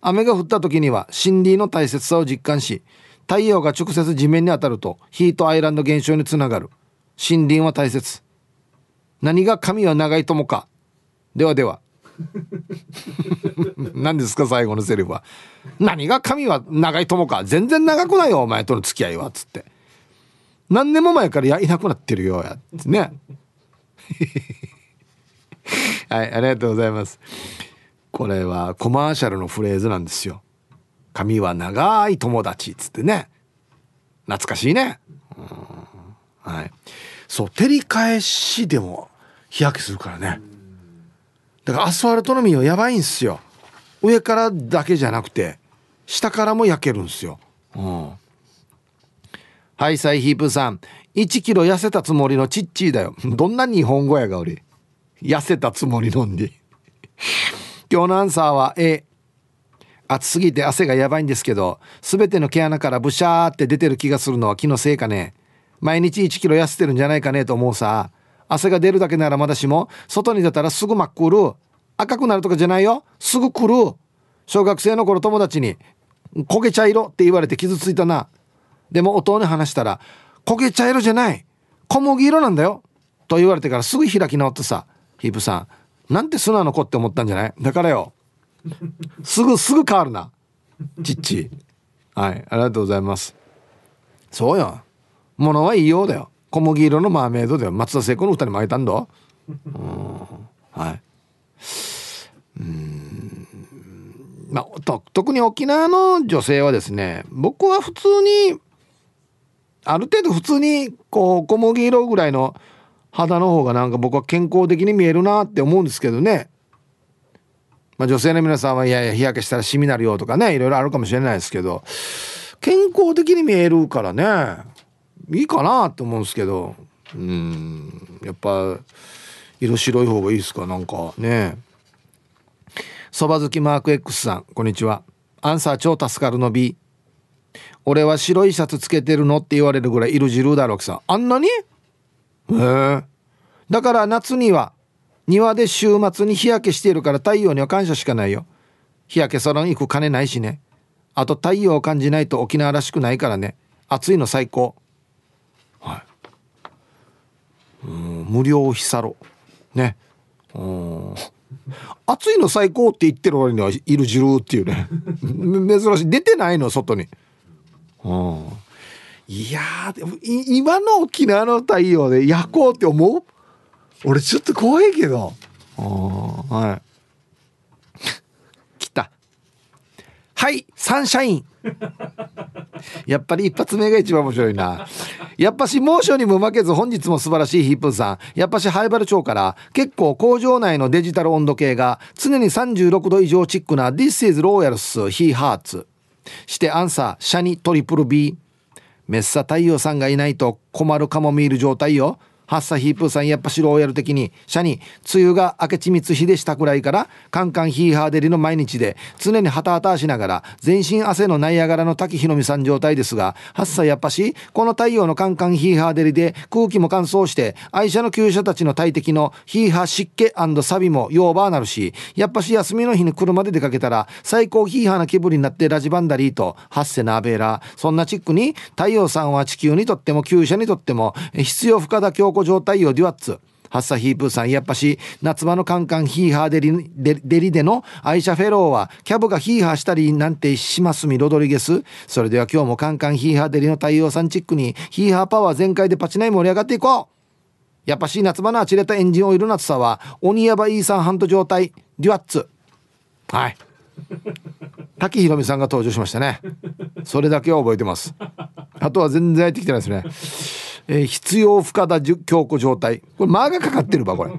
雨が降った時には森林の大切さを実感し太陽が直接地面に当たるとヒートアイランド現象につながる。森林は大切。何が髪は長いともか。ではでは。何ですか最後のセリフは。何が髪は長いともか。全然長くないよお前との付き合いは。っつって。何年も前からやいなくなってるよや。ってね。はいありがとうございます。これはコマーシャルのフレーズなんですよ。髪は長い友達。っつってね。懐かしいね。うん。はい。そう照り返しでも日焼けするからね。だからアスファルトの実はやばいんすよ。上からだけじゃなくて下からも焼けるんすよ、うん、はいサイヒープさん。1キロ痩せたつもりのチッチーだよ。どんな日本語やが俺。痩せたつもりのんで。今日のアンサーは A 暑すぎて汗がやばいんですけど全ての毛穴からブシャーって出てる気がするのは気のせいかね。毎日1キロ痩せてるんじゃないかねと思うさ。汗が出るだけならまだしも外に出たらすぐ真っ黒。赤くなるとかじゃないよ。すぐ来る。小学生の頃友達に「焦げ茶色」って言われて傷ついたな。でも音に話したら「焦げ茶色じゃない。小麦色なんだよ」と言われてからすぐ開き直ってさヒープさんなんて素直な子って思ったんじゃないだからよ。すぐすぐ変わるな。ちっちはい。ありがとうございます。そうよ。ものはいいようだよ。小麦色のマーメイドで松田聖子の二人もあげたんだ。うん。はい。うん。まあと特に沖縄の女性はですね僕は普通にある程度普通にこう小麦色ぐらいの肌の方がなんか僕は健康的に見えるなって思うんですけどね。まあ女性の皆さんはいやいや日焼けしたらシミになるよとかねいろいろあるかもしれないですけど健康的に見えるからね。いいかなって思うんですけど。うん。やっぱ色白い方がいいですか？なんかねそば好きマーク X さんこんにちは。アンサー超助かるの B 俺は白いシャツつけてるのって言われるぐらい色白だろくさ。んあんなに？へえ。だから夏には庭で週末に日焼けしているから太陽には感謝しかないよ。日焼けサロン行く金ないしね。あと太陽を感じないと沖縄らしくないからね。暑いの最高はい無料日サロ。ね。うん。暑いの最高って言ってる割にはいるじるっていうね。珍しい。出てないの外に。うん。いやでも今の沖縄の太陽で焼こうって思う？俺ちょっと怖いけど。はい来たはいサンシャインやっぱり一発目が一番面白いな。やっぱし猛暑にも負けず本日も素晴らしいヒップンさん。やっぱしハイバル町から結構工場内のデジタル温度計が常に36度以上チックな This is Royals He Hearts。してアンサーシャニトリプル B メッサ太陽さんがいないと困るカモミール状態よハッサヒープーさんやっぱ白をやる的に社に梅雨が明けちみつ日でしたくらいからカンカンヒーハーデリの毎日で常にハタハタしながら全身汗のナイアガラの滝ひろみさん状態ですがハッサやっぱしこの太陽のカンカンヒーハーデリで空気も乾燥して愛車の旧車たちの大敵のヒーハー湿気サビもヨーバーなるしやっぱし休みの日に車で出かけたら最高ヒーハーな気分になってラジバンダリーとハッセナーベーラそんなチックに太陽さんは地球にとっても旧車にとっても必要不可だ強状態よデュアッツハッサヒープーさんやっぱし夏場のカンカンヒーハーデリデリでの愛車フェローはキャブがヒーハーしたりなんてしますみロドリゲス。それでは今日もカンカンヒーハーデリの太陽さんチックにヒーハーパワー全開でパチナイ盛り上がっていこう。やっぱし夏場のあちれたエンジンオイル夏さは鬼ヤバイーサンハント状態。デュアッツはい。滝ひろみさんが登場しましたね。それだけは覚えてます。あとは全然入ってきてないですね。えー、必要不可だ強固状態。これ間がかかってるわこれ。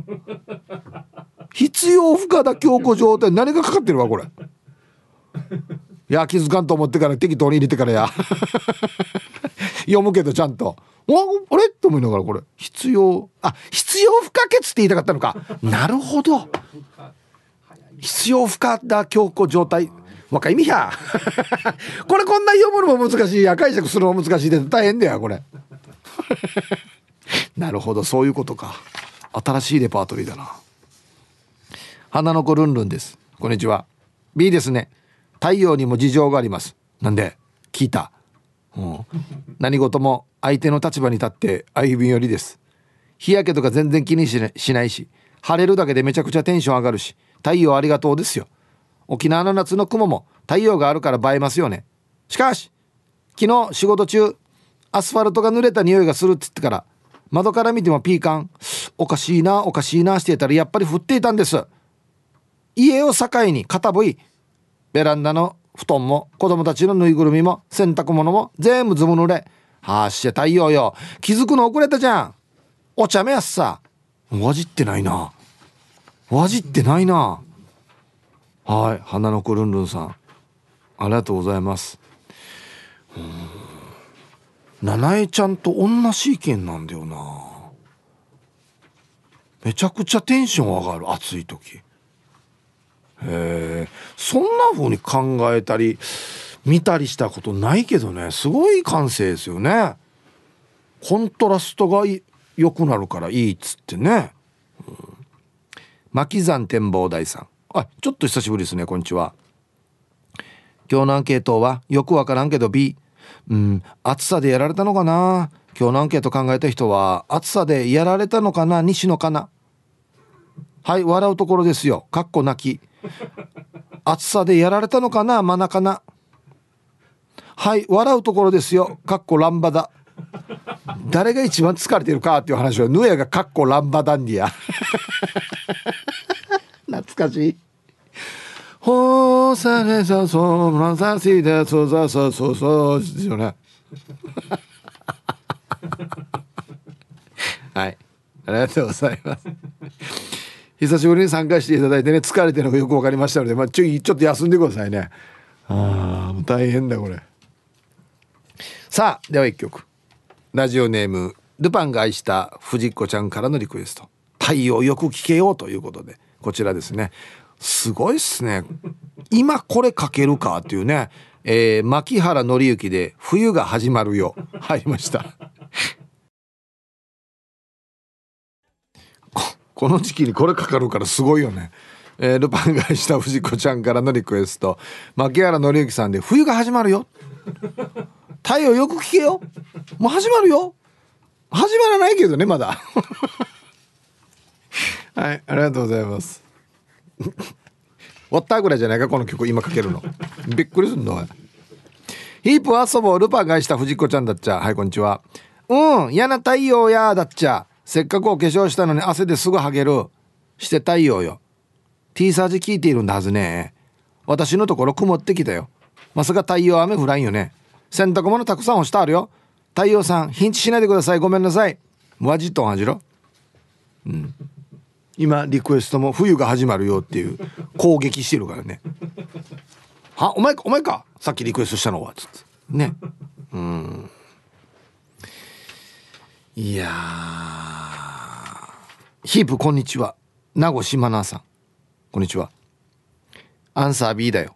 必要不可だ強固状態。何がかかってるわこれ。いや気づかんと思ってから適当に入れてからや。読むけどちゃんと。あれ？と思いながらこれ。必要あ必要不可欠って言いたかったのか。なるほど。必要不可だ強固状態。若いみや これこんな読むのも難しい。や解釈するのも難しいで大変だよこれ。なるほどそういうことか。新しいレパートリーだな。花の子ルンルンです。こんにちは。B ですね。太陽にも事情があります。なんで聞いた、うん、何事も相手の立場に立って歩み寄りです。日焼けとか全然気にしないし晴れるだけでめちゃくちゃテンション上がるし。太陽ありがとうですよ。沖縄の夏の雲も太陽があるから映えますよね。しかし昨日仕事中アスファルトが濡れた匂いがするって言ってから窓から見てもピーカンおかしいなおかしいなしてたらやっぱり降っていたんです。家を境に片いベランダの布団も子供たちのぬいぐるみも洗濯物も全部ずぶ濡れはっしゃ太陽よ。気づくの遅れたじゃん。お茶目やっさ。わじってないな。わじってないな。はい花の子ルンルンさん。ありがとうございます。うん。七重ちゃんと同じ意見なんだよな。めちゃくちゃテンション上がる暑い時。へえそんな風に考えたり見たりしたことないけどね。すごい感性ですよね。コントラストが良くなるからいいっつってね、うん、巻山展望台さん。あちょっと久しぶりですねこんにちは。今日のアンケートはよくわからんけど B うん暑さでやられたのかな？今日のアンケート考えた人は暑さでやられたのかな？西野かな？はい笑うところですよ。かっこ泣き。暑さでやられたのかな？真中な。はい笑うところですよ。かっこランバだ。誰が一番疲れてるかっていう話はヌエがかっこランバダンディア 懐かしい。ほーされさそうなさしでそうそうそうそうそうですよねはいありがとうございます久しぶりに参加していただいてね疲れてるのがよく分かりましたので、まあ、ちょちょっと休んでくださいねああ大変だこれさあでは一曲ラジオネームルパンが愛した藤子ちゃんからのリクエスト「太陽よく聞けよう」ということでこちらですね。すごいっすね。今これかけるかっていうね、えー、牧原紀之で「冬が始まるよ」入りました。この時期にこれかかるからすごいよね。えー、ルパンがした藤子ちゃんからのリクエスト。牧原紀之さんで「冬が始まるよ」「太陽よく聞けよ」「もう始まるよ」始まらないけどねまだ。はいありがとうございます。終わったぐらいじゃないかこの曲今かけるの。びっくりすんのヒープ遊ぼうルパンがした藤子ちゃんだっちゃ。はいこんにちは。うん嫌な太陽やだっちゃ。せっかくお化粧したのに汗ですぐはげる。して太陽よ。T サージ聞いているんだはずね。私のところ曇ってきたよ。まさか太陽雨降らんよね。洗濯物たくさん干してあるよ。太陽さんヒンチしないでください。ごめんなさい。マジとんはじろ。うん。今リクエストも冬が始まるよっていう攻撃してるからね。はお前かお前か。さっきリクエストしたのは。つって。ね。うん。いやヒープこんにちは。名護島奈さん。こんにちは。アンサー B だよ。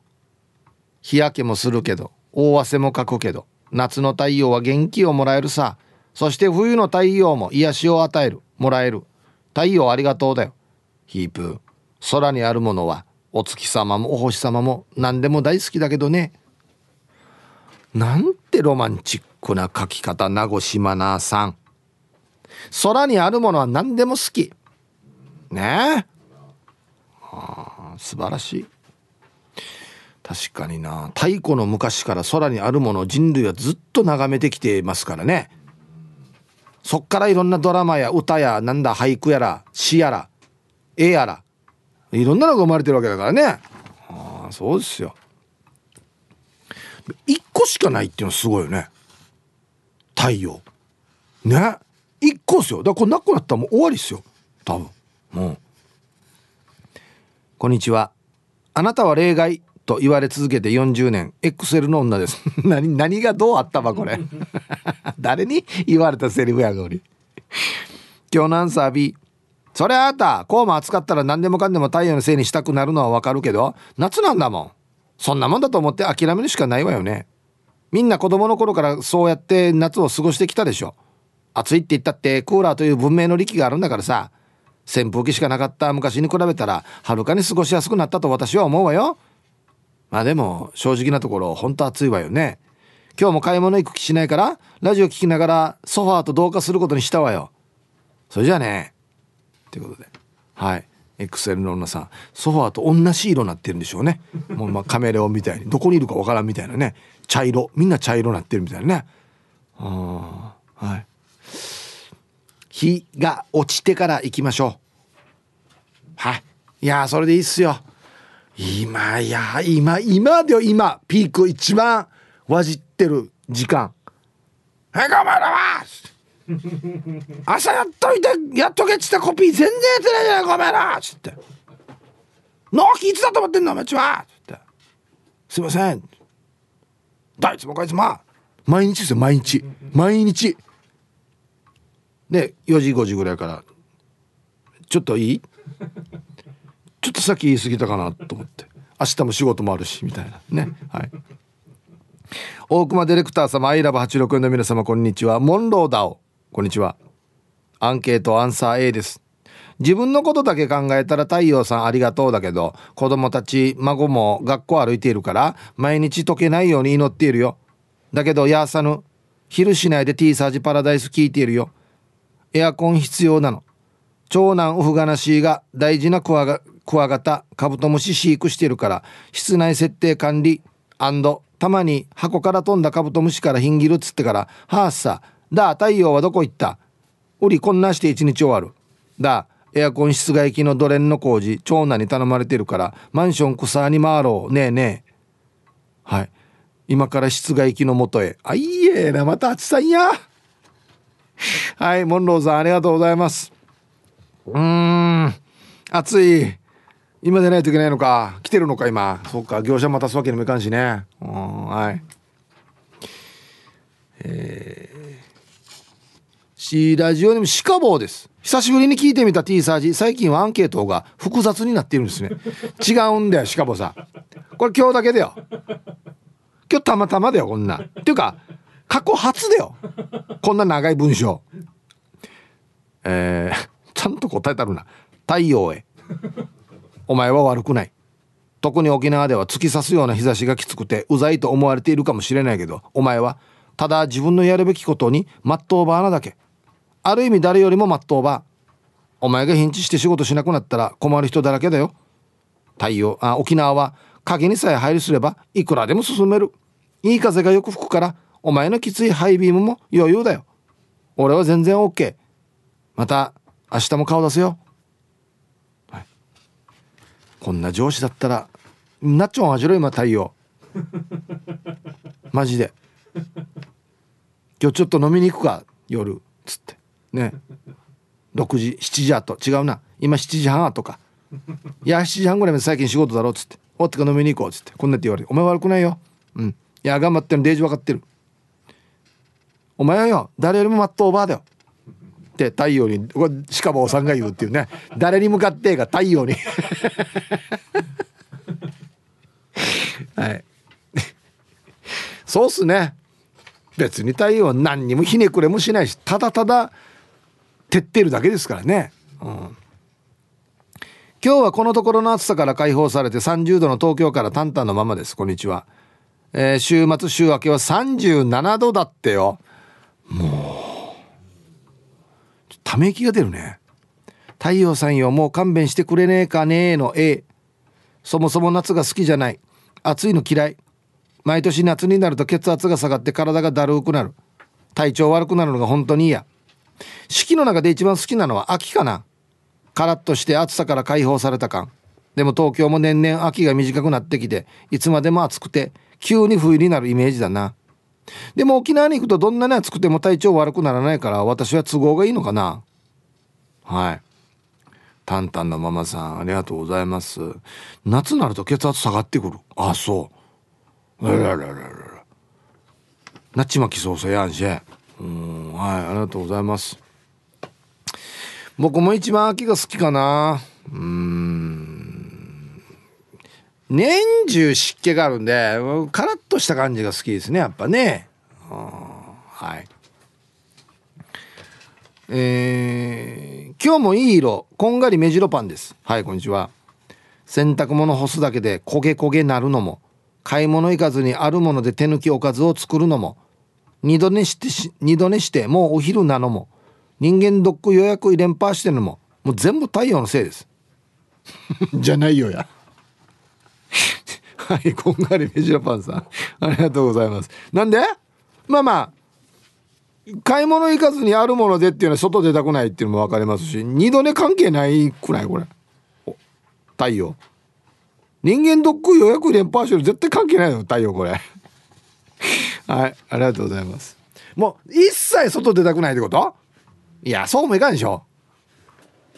日焼けもするけど。大汗もかくけど夏の太陽は元気をもらえるさ。そして冬の太陽も癒しを与える。もらえる。太陽ありがとうだよ。ヒープ空にあるものはお月様もお星様も何でも大好きだけどね。なんてロマンチックな書き方名護島なさん。空にあるものは何でも好き。ね。え素晴らしい。確かにな。太古の昔から空にあるものを人類はずっと眺めてきてますからね。そっからいろんなドラマや歌やなんだ俳句やら詩やら絵やらいろんなのが生まれてるわけだからね。ああそうですよ。1個しかないっていうのすごいよね。太陽。ね。1個ですよ。だからこれなくなったらもう終わりっすよ。多分。うん。こんにちは。あなたは例外。と言われ続けて40年 XL の女です。何何がどうあったばこれ。誰に言われたセリフやがおり。今日のアンサー B それあなたこうも暑かったら何でもかんでも太陽のせいにしたくなるのはわかるけど夏なんだもん。そんなもんだと思って諦めるしかないわよね。みんな子供の頃からそうやって夏を過ごしてきたでしょ。暑いって言ったってクーラーという文明の利器があるんだからさ。扇風機しかなかった昔に比べたらはるかに過ごしやすくなったと私は思うわよ。まあでも正直なところ本当暑いわよね。今日も買い物行く気しないからラジオ聞きながらソファーと同化することにしたわよ。それじゃあね。ということで。はい。XL の女さん。ソファーと同じ色になってるんでしょうね。もうまカメレオンみたいに。どこにいるかわからんみたいなね。茶色。みんな茶色なってるみたいなね。あはい。日が落ちてから行きましょう。はい。いやそれでいいっすよ。今や今今でよ今。ピーク一番わじってる時間。はい頑張るわ朝やっといてやっとけっつったコピー全然やってないじゃないごめんなっつって。納期いつだと思ってんのお前ちは。っつって。すいません。どいつもこいつも。毎日ですよ毎日。毎日。で4時5時ぐらいから。ちょっといい？ちょっとさっき言い過ぎたかなと思って。明日も仕事もあるしみたいな。ね。はい。大熊ディレクター様アイラブ864の皆様こんにちは。モンローダオ。こんにちは。アンケートアンサー A です。自分のことだけ考えたら太陽さんありがとうだけど子供たち孫も学校歩いているから毎日溶けないように祈っているよ。だけどやーさぬ昼しないで T サージパラダイス聞いているよ。エアコン必要なの。長男ウフガナシーが大事なクワガクワガタカブトムシ飼育してるから室内設定管理たまに箱から飛んだカブトムシからヒンギルっつってから「はあさだ太陽はどこ行った？売りこんなして一日終わる。だエアコン室外機のドレンの工事長男に頼まれてるからマンション草に回ろう。ねえねえ。はい。今から室外機のもとへ。あいいえなまた暑さんや。はいモンローさんありがとうございます。うん。暑い。今でないといけないのか来てるのか今。そっか業者待たすわけにもいかんしね。うんはい。えー、C ラジオネームシカボーです。久しぶりに聞いてみた T サージ。最近はアンケートが複雑になっているんですね。違うんだよシカボーさん。これ今日だけだよ。今日たまたまだよこんな。っていうか過去初だよ。こんな長い文章。えー、ちゃんと答えたるな。太陽へ。お前は悪くない。特に沖縄では突き刺すような日差しがきつくてうざいと思われているかもしれないけどお前はただ自分のやるべきことにまっとうばなだけ。ある意味誰よりもまっとうばお前がヒンチして仕事しなくなったら困る人だらけだよ。太陽あ沖縄は影にさえ入りすればいくらでも進める。いい風がよく吹くからお前のきついハイビームも余裕だよ。俺は全然 OK また明日も顔出すよ。こんな上司だったらなっちょんあじろ今太陽。マジで。今日ちょっと飲みに行くか夜。つって。ね。6時7時後。違うな。今7時半後か。いや7時半ぐらいまで最近仕事だろっつって。おってか飲みに行こう。っつって。こんなって言われて。お前悪くないよ。うん。いや頑張ってる。デージ分かってる。お前はよ誰よりもマットオーバーだよ。って太陽にしかもおさんが言うっていうね。誰に向かってが太陽に。はい。そうっすね。別に太陽は何にもひねくれもしないしただただ照ってるだけですからね、うん、今日はこのところの暑さから解放されて30度の東京からタンタンのままです。こんにちは、えー、週末週明けは37度だってよ。もう。ため息が出るね。太陽さんよもう勘弁してくれねえかねえの。A そもそも夏が好きじゃない。暑いの嫌い。毎年夏になると血圧が下がって体がだるくなる。体調悪くなるのが本当に嫌。四季の中で一番好きなのは秋かな。カラッとして暑さから解放された感。でも東京も年々秋が短くなってきていつまでも暑くて急に冬になるイメージだな。でも沖縄に行くとどんなに暑くても体調悪くならないから私は都合がいいのかな。はい。タンタンのママさんありがとうございます。夏になると血圧下がってくる。あそう。あらららららなっちまきそうそうやんし。うんはいありがとうございます。僕も一番秋が好きかな。うん。年中湿気があるんでカラッとした感じが好きですねやっぱね。はい。えー、今日もいい色。こんがり目白パンです。はいこんにちは。洗濯物干すだけで焦げ焦げなるのも。買い物行かずにあるもので手抜きおかずを作るのも。二度寝して二度寝してもうお昼なのも。人間ドック予約入れんぱしてるのも。もう全部太陽のせいです。じゃないよや。はいこんがりメジロパンさん。ありがとうございます。なんで？まあまあ買い物行かずにあるものでっていうのは外出たくないっていうのも分かりますし二度寝関係ないくらい？これ。太陽。人間ドック予約連覇してる絶対関係ないよ太陽これ。はいありがとうございます。もう一切外出たくないってこと？いやそうもいかんでしょ。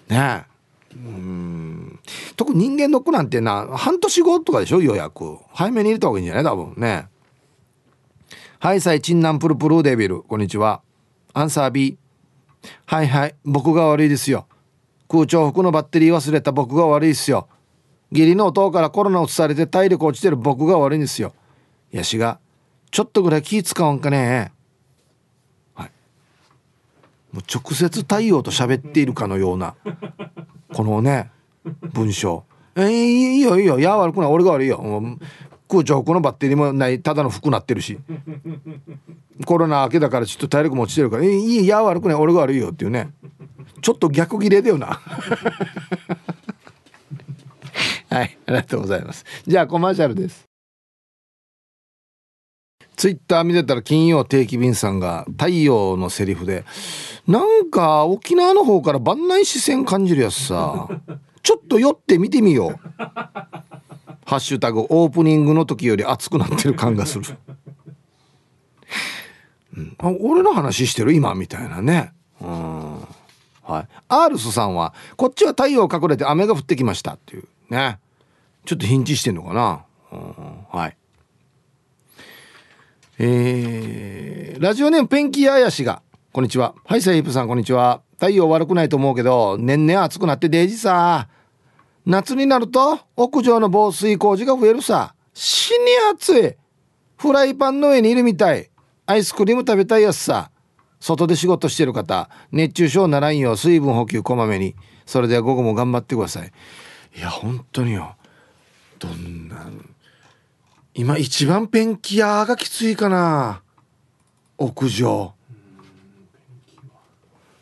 ねえ。うん。特に人間ドックなんてな半年後とかでしょ？予約。早めに入れた方がいいんじゃない？多分ね。はいさいチンナンプルプルデビル。こんにちは。アンサー B はいはい。僕が悪いですよ。空調服のバッテリー忘れた。僕が悪いですよ。義理の弟からコロナをされて体力落ちてる。僕が悪いんですよ。やしが、ちょっとぐらい気使わんかね。はい。もう直接太陽と喋っているかのような、このね、文章。えー、いいよいいよ。いや悪くない。俺が悪いよ。空調このバッテリーもないただの服なってるしコロナ明けだからちょっと体力も落ちてるから「えいいいや悪くない俺が悪いよ」っていうねちょっと逆切れだよな はい、ありがとうございます。じゃあコマーシャルです。ツイッター見てたら金曜定期便さんが太陽のセリフでなんか沖縄の方から万内視線感じるやつさ。ちょっと寄って見てみよう。ハッシュタグオープニングの時より熱くなってる感がする、うん、あ俺の話してる？今？みたいなね。うん。はい。アールスさんはこっちは太陽隠れて雨が降ってきました。っていう。ね。ちょっとヒンチしてんのかな、うん、はいえー、ラジオネームペンキややしがこんにちは。はいセイプさんこんにちは。太陽悪くないと思うけど年々暑くなってデージさ夏になると屋上の防水工事が増えるさ。死に暑い。フライパンの上にいるみたい。アイスクリーム食べたいやつさ。外で仕事してる方熱中症ならんよ水分補給こまめに。それでは午後も頑張ってください。いや本当によ。どんな今一番ペンキ屋がきついかな。屋上。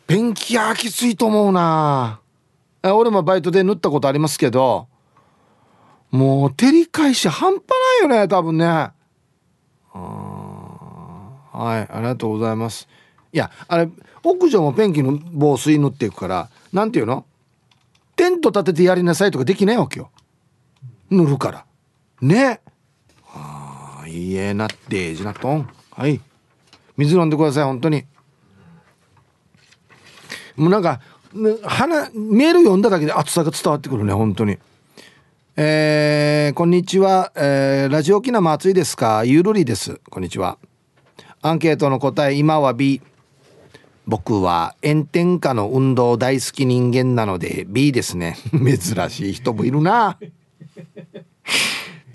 ペンキ屋きついと思うな。俺もバイトで塗ったことありますけどもう照り返し半端ないよね多分ね。はいありがとうございます。いやあれ屋上もペンキの防水塗っていくからなんていうの？テント立ててやりなさいとかできないわけよ。塗るから。ね。いいえなってじなとんはい水飲んでください本当にもうなんか鼻メール読んだだけで暑さが伝わってくるね本当にえー、こんにちは、えー、ラジオ沖縄暑いですかゆるりですこんにちはアンケートの答え今は B 僕は炎天下の運動大好き人間なので B ですね珍しい人もいるな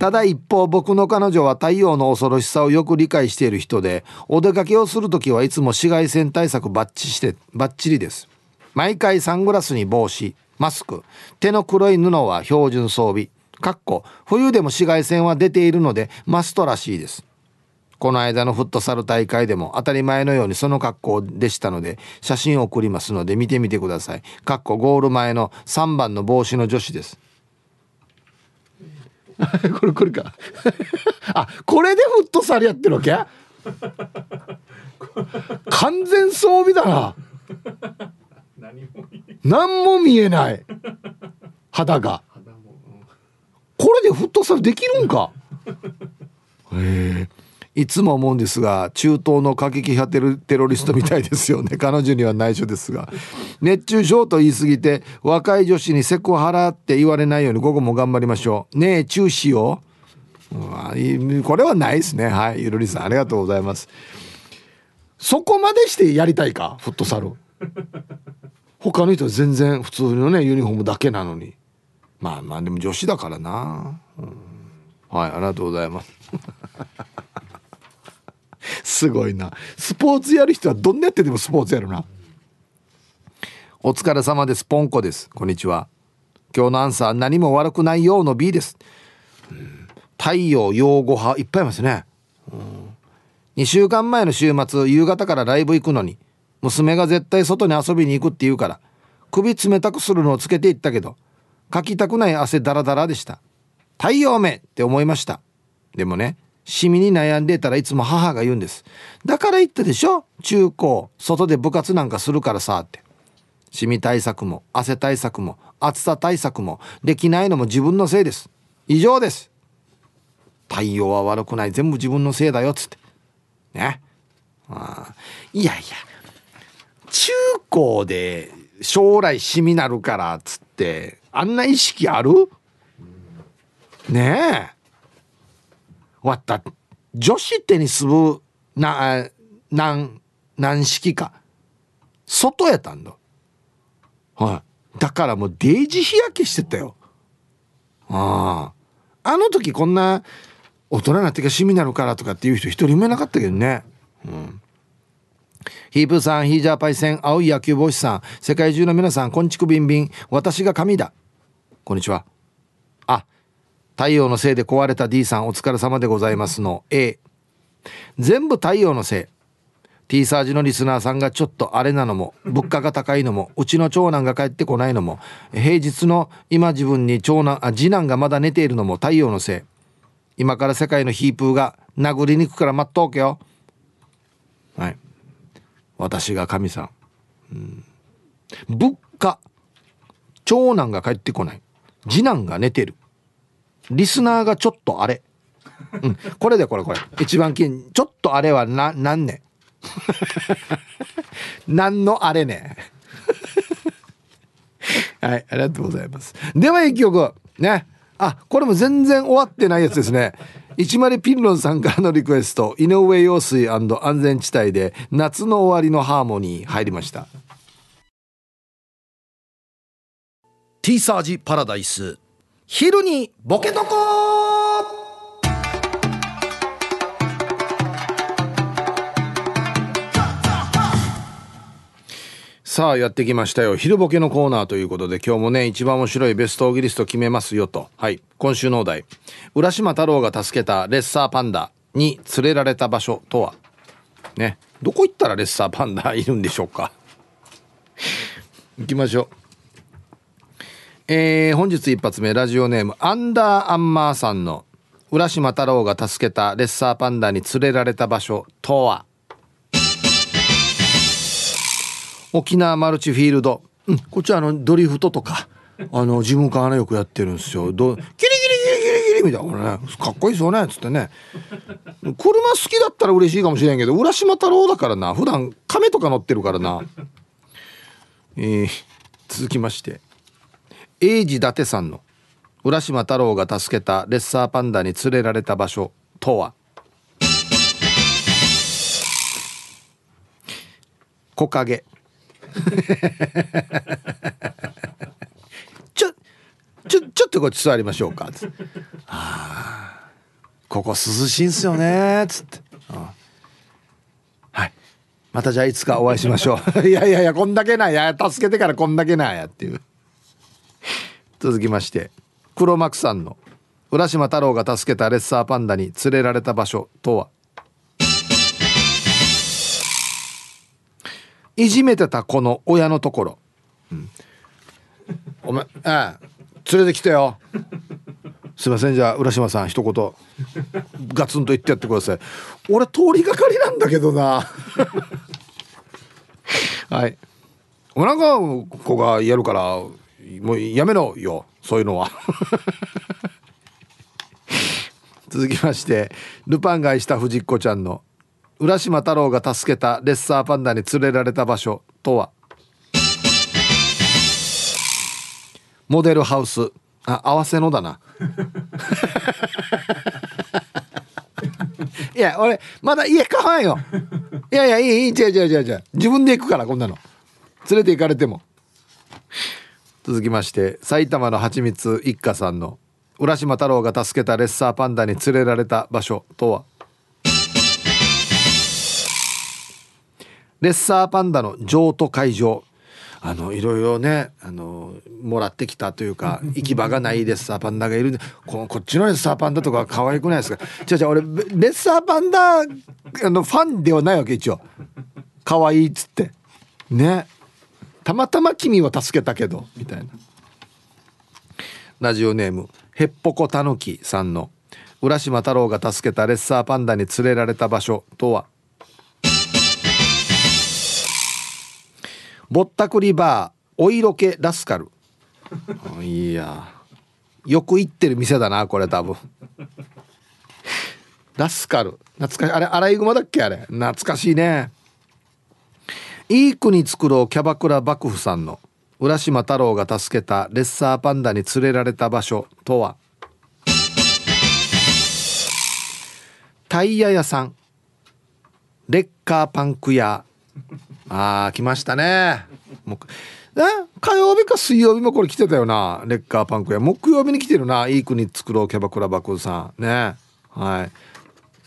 ただ一方僕の彼女は太陽の恐ろしさをよく理解している人でお出かけをする時はいつも紫外線対策バッチしてバッチリです。毎回サングラスに帽子マスク手の黒い布は標準装備かっこ冬でも紫外線は出ているのでマストらしいです。この間のフットサル大会でも当たり前のようにその格好でしたので写真を送りますので見てみてください。かっこゴール前の3番の帽子の女子です。これこれか。あこれでフットサルやってるわけ？完全装備だな。何も見えない。肌が。これでフットサルできるんか？へえいつも思うんですが中東の過激派テロリストみたいですよね。彼女には内緒ですが。熱中症と言い過ぎて若い女子にセクハラって言われないように午後も頑張りましょう。ねえ中止を。これはないですね。はいゆるりさんありがとうございます。そこまでしてやりたいか？フットサル。他の人は全然普通のねユニフォームだけなのに。まあまあでも女子だからな、うん、はいありがとうございます すごいな。スポーツやる人はどんなやってでもスポーツやるな。お疲れ様です。ポンコです。こんにちは。今日のアンサー何も悪くないようの B です、太陽養護派いっぱいいますね、うん、2週間前の週末夕方からライブ行くのに娘が絶対外に遊びに行くって言うから首冷たくするのをつけていったけどかきたくない汗ダラダラでした。太陽目って思いました。でもねシミに悩んでたらいつも母が言うんです。だから言ったでしょ？中高外で部活なんかするからさって。シミ対策も汗対策も暑さ対策もできないのも自分のせいです。以上です。太陽は悪くない。全部自分のせいだよっつって。ね？あ。いやいや。中高で将来シミなるからっつってあんな意識ある？ねえ。わった。女子テニス部な何何式か。外やったんだ。はい。だからもうデイジ日焼けしてたよ。あああの時こんな大人になってか趣味なのからとかっていう人一人もいなかったけどね。うん。ヒープさん、ヒージャーパイセン、青い野球帽子さん、世界中の皆さん、こんちくびんびん、私が神だ。こんにちは。あ太陽のせいで壊れた D さんお疲れ様でございますの。A 全部太陽のせい。T サージのリスナーさんがちょっとあれなのも物価が高いのもうちの長男が帰ってこないのも平日の今自分に長男あ次男がまだ寝ているのも太陽のせい。今から世界のヒープーが殴りに行くから待っとけよ。はい。私が神さん、うん、物価。長男が帰ってこない。次男が寝てる。リスナーがちょっとあれ。うん、これでこれこれ。一番金、ちょっとあれはな、なんね。何のあれね。はい、ありがとうございます。では一曲。ね。あ、これも全然終わってないやつですね。一丸ピンロンさんからのリクエスト、井上陽水安全地帯で夏の終わりのハーモニー入りました。T サージパラダイス。昼にボケとこさあやってきましたよ。昼ボケのコーナーということで今日もね一番面白いベストオーギリスト決めますよと。はい。今週のお題。浦島太郎が助けたレッサーパンダに連れられた場所とは？ね。どこ行ったらレッサーパンダいるんでしょうか？行きましょう。えー、本日一発目ラジオネームアンダーアンマーさんの浦島太郎が助けたレッサーパンダに連れられた場所とは？沖縄マルチフィールド、うん、こっちはあのドリフトとかあの自分からよくやってるんですよ。どキリキリキリキリキリみたいな。これねかっこいいですよねつってね。車好きだったら嬉しいかもしれんけど浦島太郎だからな。普段亀とか乗ってるからな。えー、続きまして。英治伊達さんの浦島太郎が助けたレッサーパンダに連れられた場所とは？木陰。ちょちょちょっとこっち座りましょうか。つあここ涼しいんすよね。つって。はい。またじゃあいつかお会いしましょう。いやいやいやこんだけなんや。助けてからこんだけなんやっていう。続きまして黒幕さんの浦島太郎が助けたレッサーパンダに連れられた場所とは？いじめてた子の親のところ、うん、お前ああ連れてきてよ。すいません。じゃあ浦島さん一言ガツンと言ってやってください。俺通りがかりなんだけどな。はい。お前なんか子がやるからもうやめろよ。そういうのは。続きましてルパンがいした藤子ちゃんの浦島太郎が助けたレッサーパンダに連れられた場所とは？モデルハウス。あ合わせのだな。いや俺まだ家買わんよ。いやいやいいいい違う違う違う違う。自分で行くからこんなの。連れて行かれても。続きまして埼玉のはちみつ一家さんの浦島太郎が助けたレッサーパンダに連れられた場所とは？レッサーパンダの譲渡会場。あのいろいろねあのもらってきたというか 行き場がないレッサーパンダがいるここっちのレッサーパンダとか可愛くないですか？違う違う俺レッサーパンダあのファンではないわけ一応。可愛いっつって。ねたまたま君を助けたけどみたいな。ラジオネームへっぽこたぬきさんの浦島太郎が助けたレッサーパンダに連れられた場所とは。ぼったくりバーお色気ラスカル。いやよく行ってる店だなこれ多分。ラスカル。懐かしい。あれアライグマだっけあれ。懐かしいね。いい国作ろうキャバクラ幕府さんの。浦島太郎が助けたレッサーパンダに連れられた場所とは。タイヤ屋さん。レッカーパンク屋。ああ来ましたね。もえ火曜日か水曜日もこれ来てたよな。レッカーパンクや木曜日に来てるな。いい国作ろうキャバクラバクさん。ね。はい。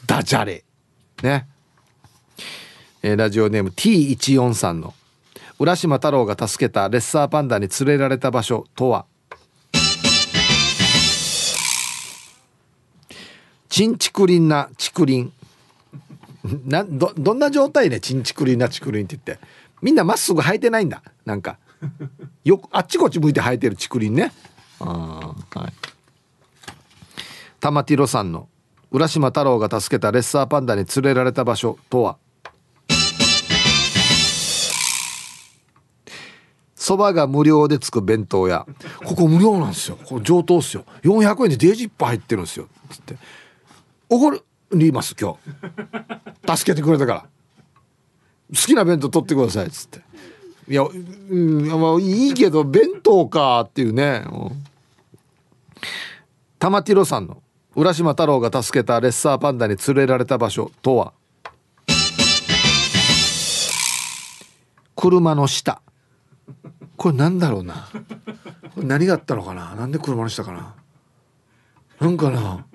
ダジャレ。ね。えー、ラジオネーム T14 さんの浦島太郎が助けたレッサーパンダに連れられた場所とは？チンチクリンなチクリン。などどんな状態ね？チンチクリンなチクリンって言って。みんなまっすぐ生えてないんだ。なんか。よあっちこっち向いて生えてる竹林ね。あはい。玉ティロさんの浦島太郎が助けたレッサーパンダに連れられた場所とは？そばが無料でつく弁当屋。ここ無料なんですよ。これ上等っすよ。400円でデージいっぱい入ってるんですよ。つって。おごります今日。助けてくれたから。好きな弁当取ってください。っつって。いや、うん、まあいいけど弁当かっていうね。玉ティロさんの浦島太郎が助けたレッサーパンダに連れられた場所とは？車の下。これなんだろうな。これ何があったのかな。なんで車の下かな。なんかな。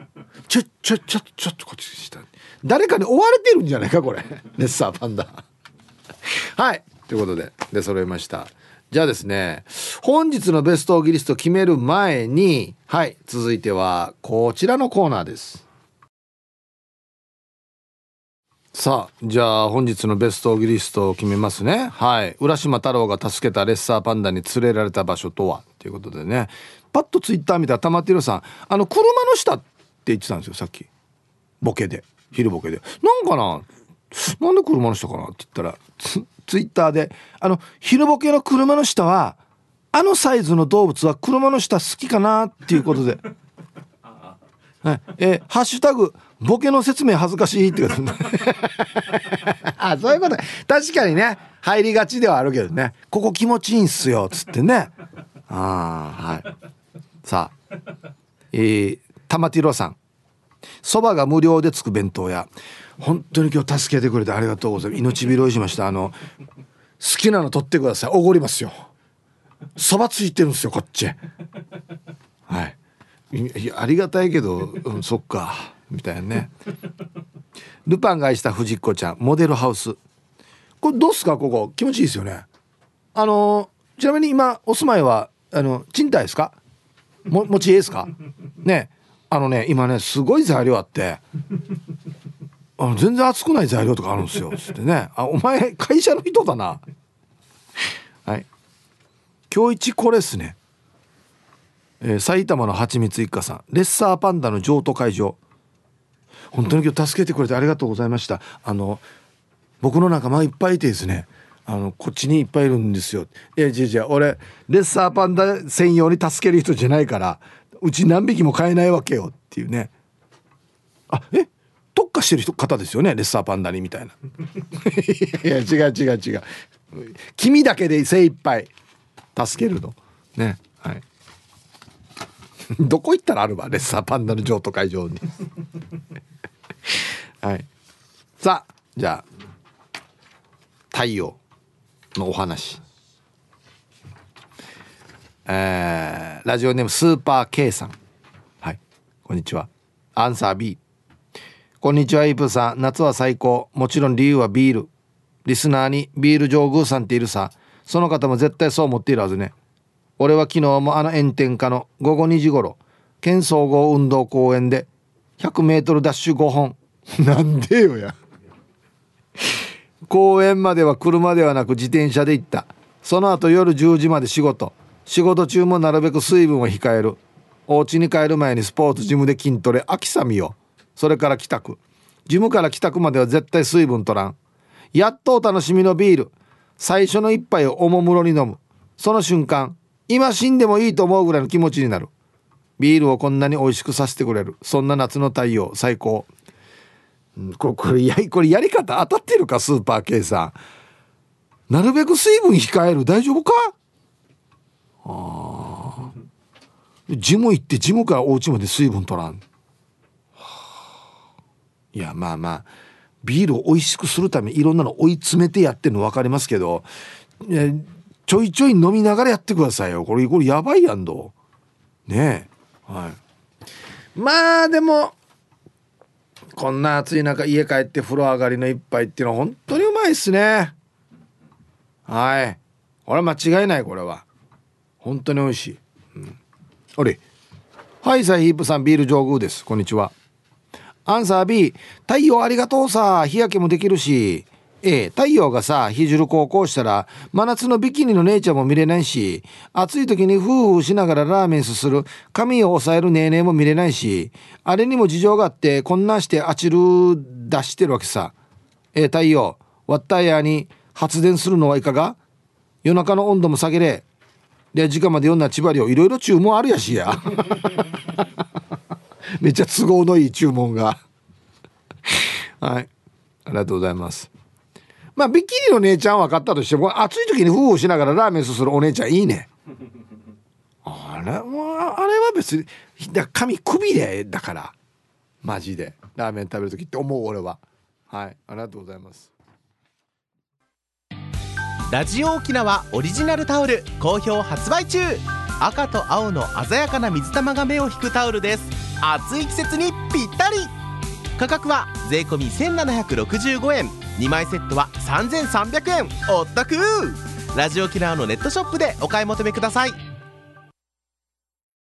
ちょちょちょちょっとこっち下誰かに追われてるんじゃないかこれ。レッサーパンダ。はい。ということでで揃いました。じゃあですね本日のベストオギリスト決める前にはい続いてはこちらのコーナーです。さあじゃあ本日のベストオギリストを決めますね。はい。浦島太郎が助けたレッサーパンダに連れられた場所とは？ということでね。パッとツイッター見たら玉てるさんあの車の下って言ってたんですよさっき。ボケで。昼ボケで。なんかな？なんで車の下かなって言ったらツイッターであの昼ボケの車の下はあのサイズの動物は車の下好きかなっていうことで。はい、えー、ハッシュタグボケの説明恥ずかしいってこと あそういうこと。確かにね。入りがちではあるけどね。ここ気持ちいいんすよっつってね。ああはい。さあ。えー、玉ティロさん。そばが無料でつく弁当屋。本当に今日助けてくれてありがとうございます。命拾いしました。あの好きなの取ってください。おごりますよ。そばついてるんですよこっち。はい。いありがたいけど、うん、そっか。みたいなね。ルパンが愛した藤子ちゃんモデルハウス。これどうすか？ここ。気持ちいいですよね。あのちなみに今お住まいはあの賃貸ですか？も持ち家ですか？ね。あのね今ねすごい材料あって。あの全然熱くない材料とかあるんですよ。つってね。あお前会社の人だな。はい。今日一これっすね、えー、埼玉のはちみつ一家さん。レッサーパンダの譲渡会場。本当に今日助けてくれてありがとうございました。あの僕の仲間いっぱいいてですねあのこっちにいっぱいいるんですよ。いや違う違う俺レッサーパンダ専用に助ける人じゃないからうち何匹も飼えないわけよっていうね。あえ？特化してる人方ですよねレッサーパンダにみたいな。いや違う違う違う。君だけで精一杯助けるの。ねはい。どこ行ったらあるわレッサーパンダの譲渡会場に。はい。さあじゃあ太陽のお話。えー、ラジオネームスーパー K さん。はい。こんにちは。アンサー B こんにちはイープさん。夏は最高。もちろん理由はビール。リスナーにビール上宮さんっているさ。その方も絶対そう思っているはずね。俺は昨日もあの炎天下の午後2時頃県総合運動公園で 100m ダッシュ5本 なんでよや。公園までは車ではなく自転車で行った。その後夜10時まで仕事。仕事中もなるべく水分を控える。お家に帰る前にスポーツジムで筋トレ。秋雨よそれから帰宅。ジムから帰宅までは絶対水分取らん。やっとお楽しみのビール。最初の一杯をおもむろに飲む。その瞬間今死んでもいいと思うぐらいの気持ちになる。ビールをこんなに美味しくさせてくれる。そんな夏の太陽最高。これ これやこれやり方当たってるかスーパー系さんなるべく水分控える。大丈夫か？あジム行ってジムからお家まで水分取らん。いやまあまあビールを美味しくするためいろんなの追い詰めてやってるの分かりますけどちょいちょい飲みながらやってくださいよ。これこれやばいやんど。ねえ。はい。まあでもこんな暑い中家帰って風呂上がりの一杯っていうのは本当にうまいっすね。はい。これは間違いないこれは。本当に美味しい、うん、あれ。はいサイヒープさんビール上宮です。こんにちは。アンサー B 太陽ありがとうさ。日焼けもできるし。A 太陽がさ日汁高校したら真夏のビキニの姉ちゃんも見れないし暑い時にフーフーしながらラーメンすする髪を抑えるネーネーも見れないしあれにも事情があってこんなしてあちる出してるわけさ。A 太陽ワッタイヤーに発電するのはいかが？夜中の温度も下げれ。で時間まで読んだ千葉りをいろいろ注文あるやしや。めっちゃ都合のいい注文が。はい。ありがとうございます。まあビキニの姉ちゃん分かったとしても暑い時にフーしながらラーメンすするお姉ちゃんいいね。あれはあれは別にだ髪くびれだから。マジで。ラーメン食べる時って思う俺は。はい。ありがとうございます。ラジオ沖縄オリジナルタオル。好評発売中。赤と青の鮮やかな水玉が目を引くタオルです。暑い季節にぴったり。価格は税込1765円。2枚セットは3300円お得ラジオキラーのネットショップでお買い求めください。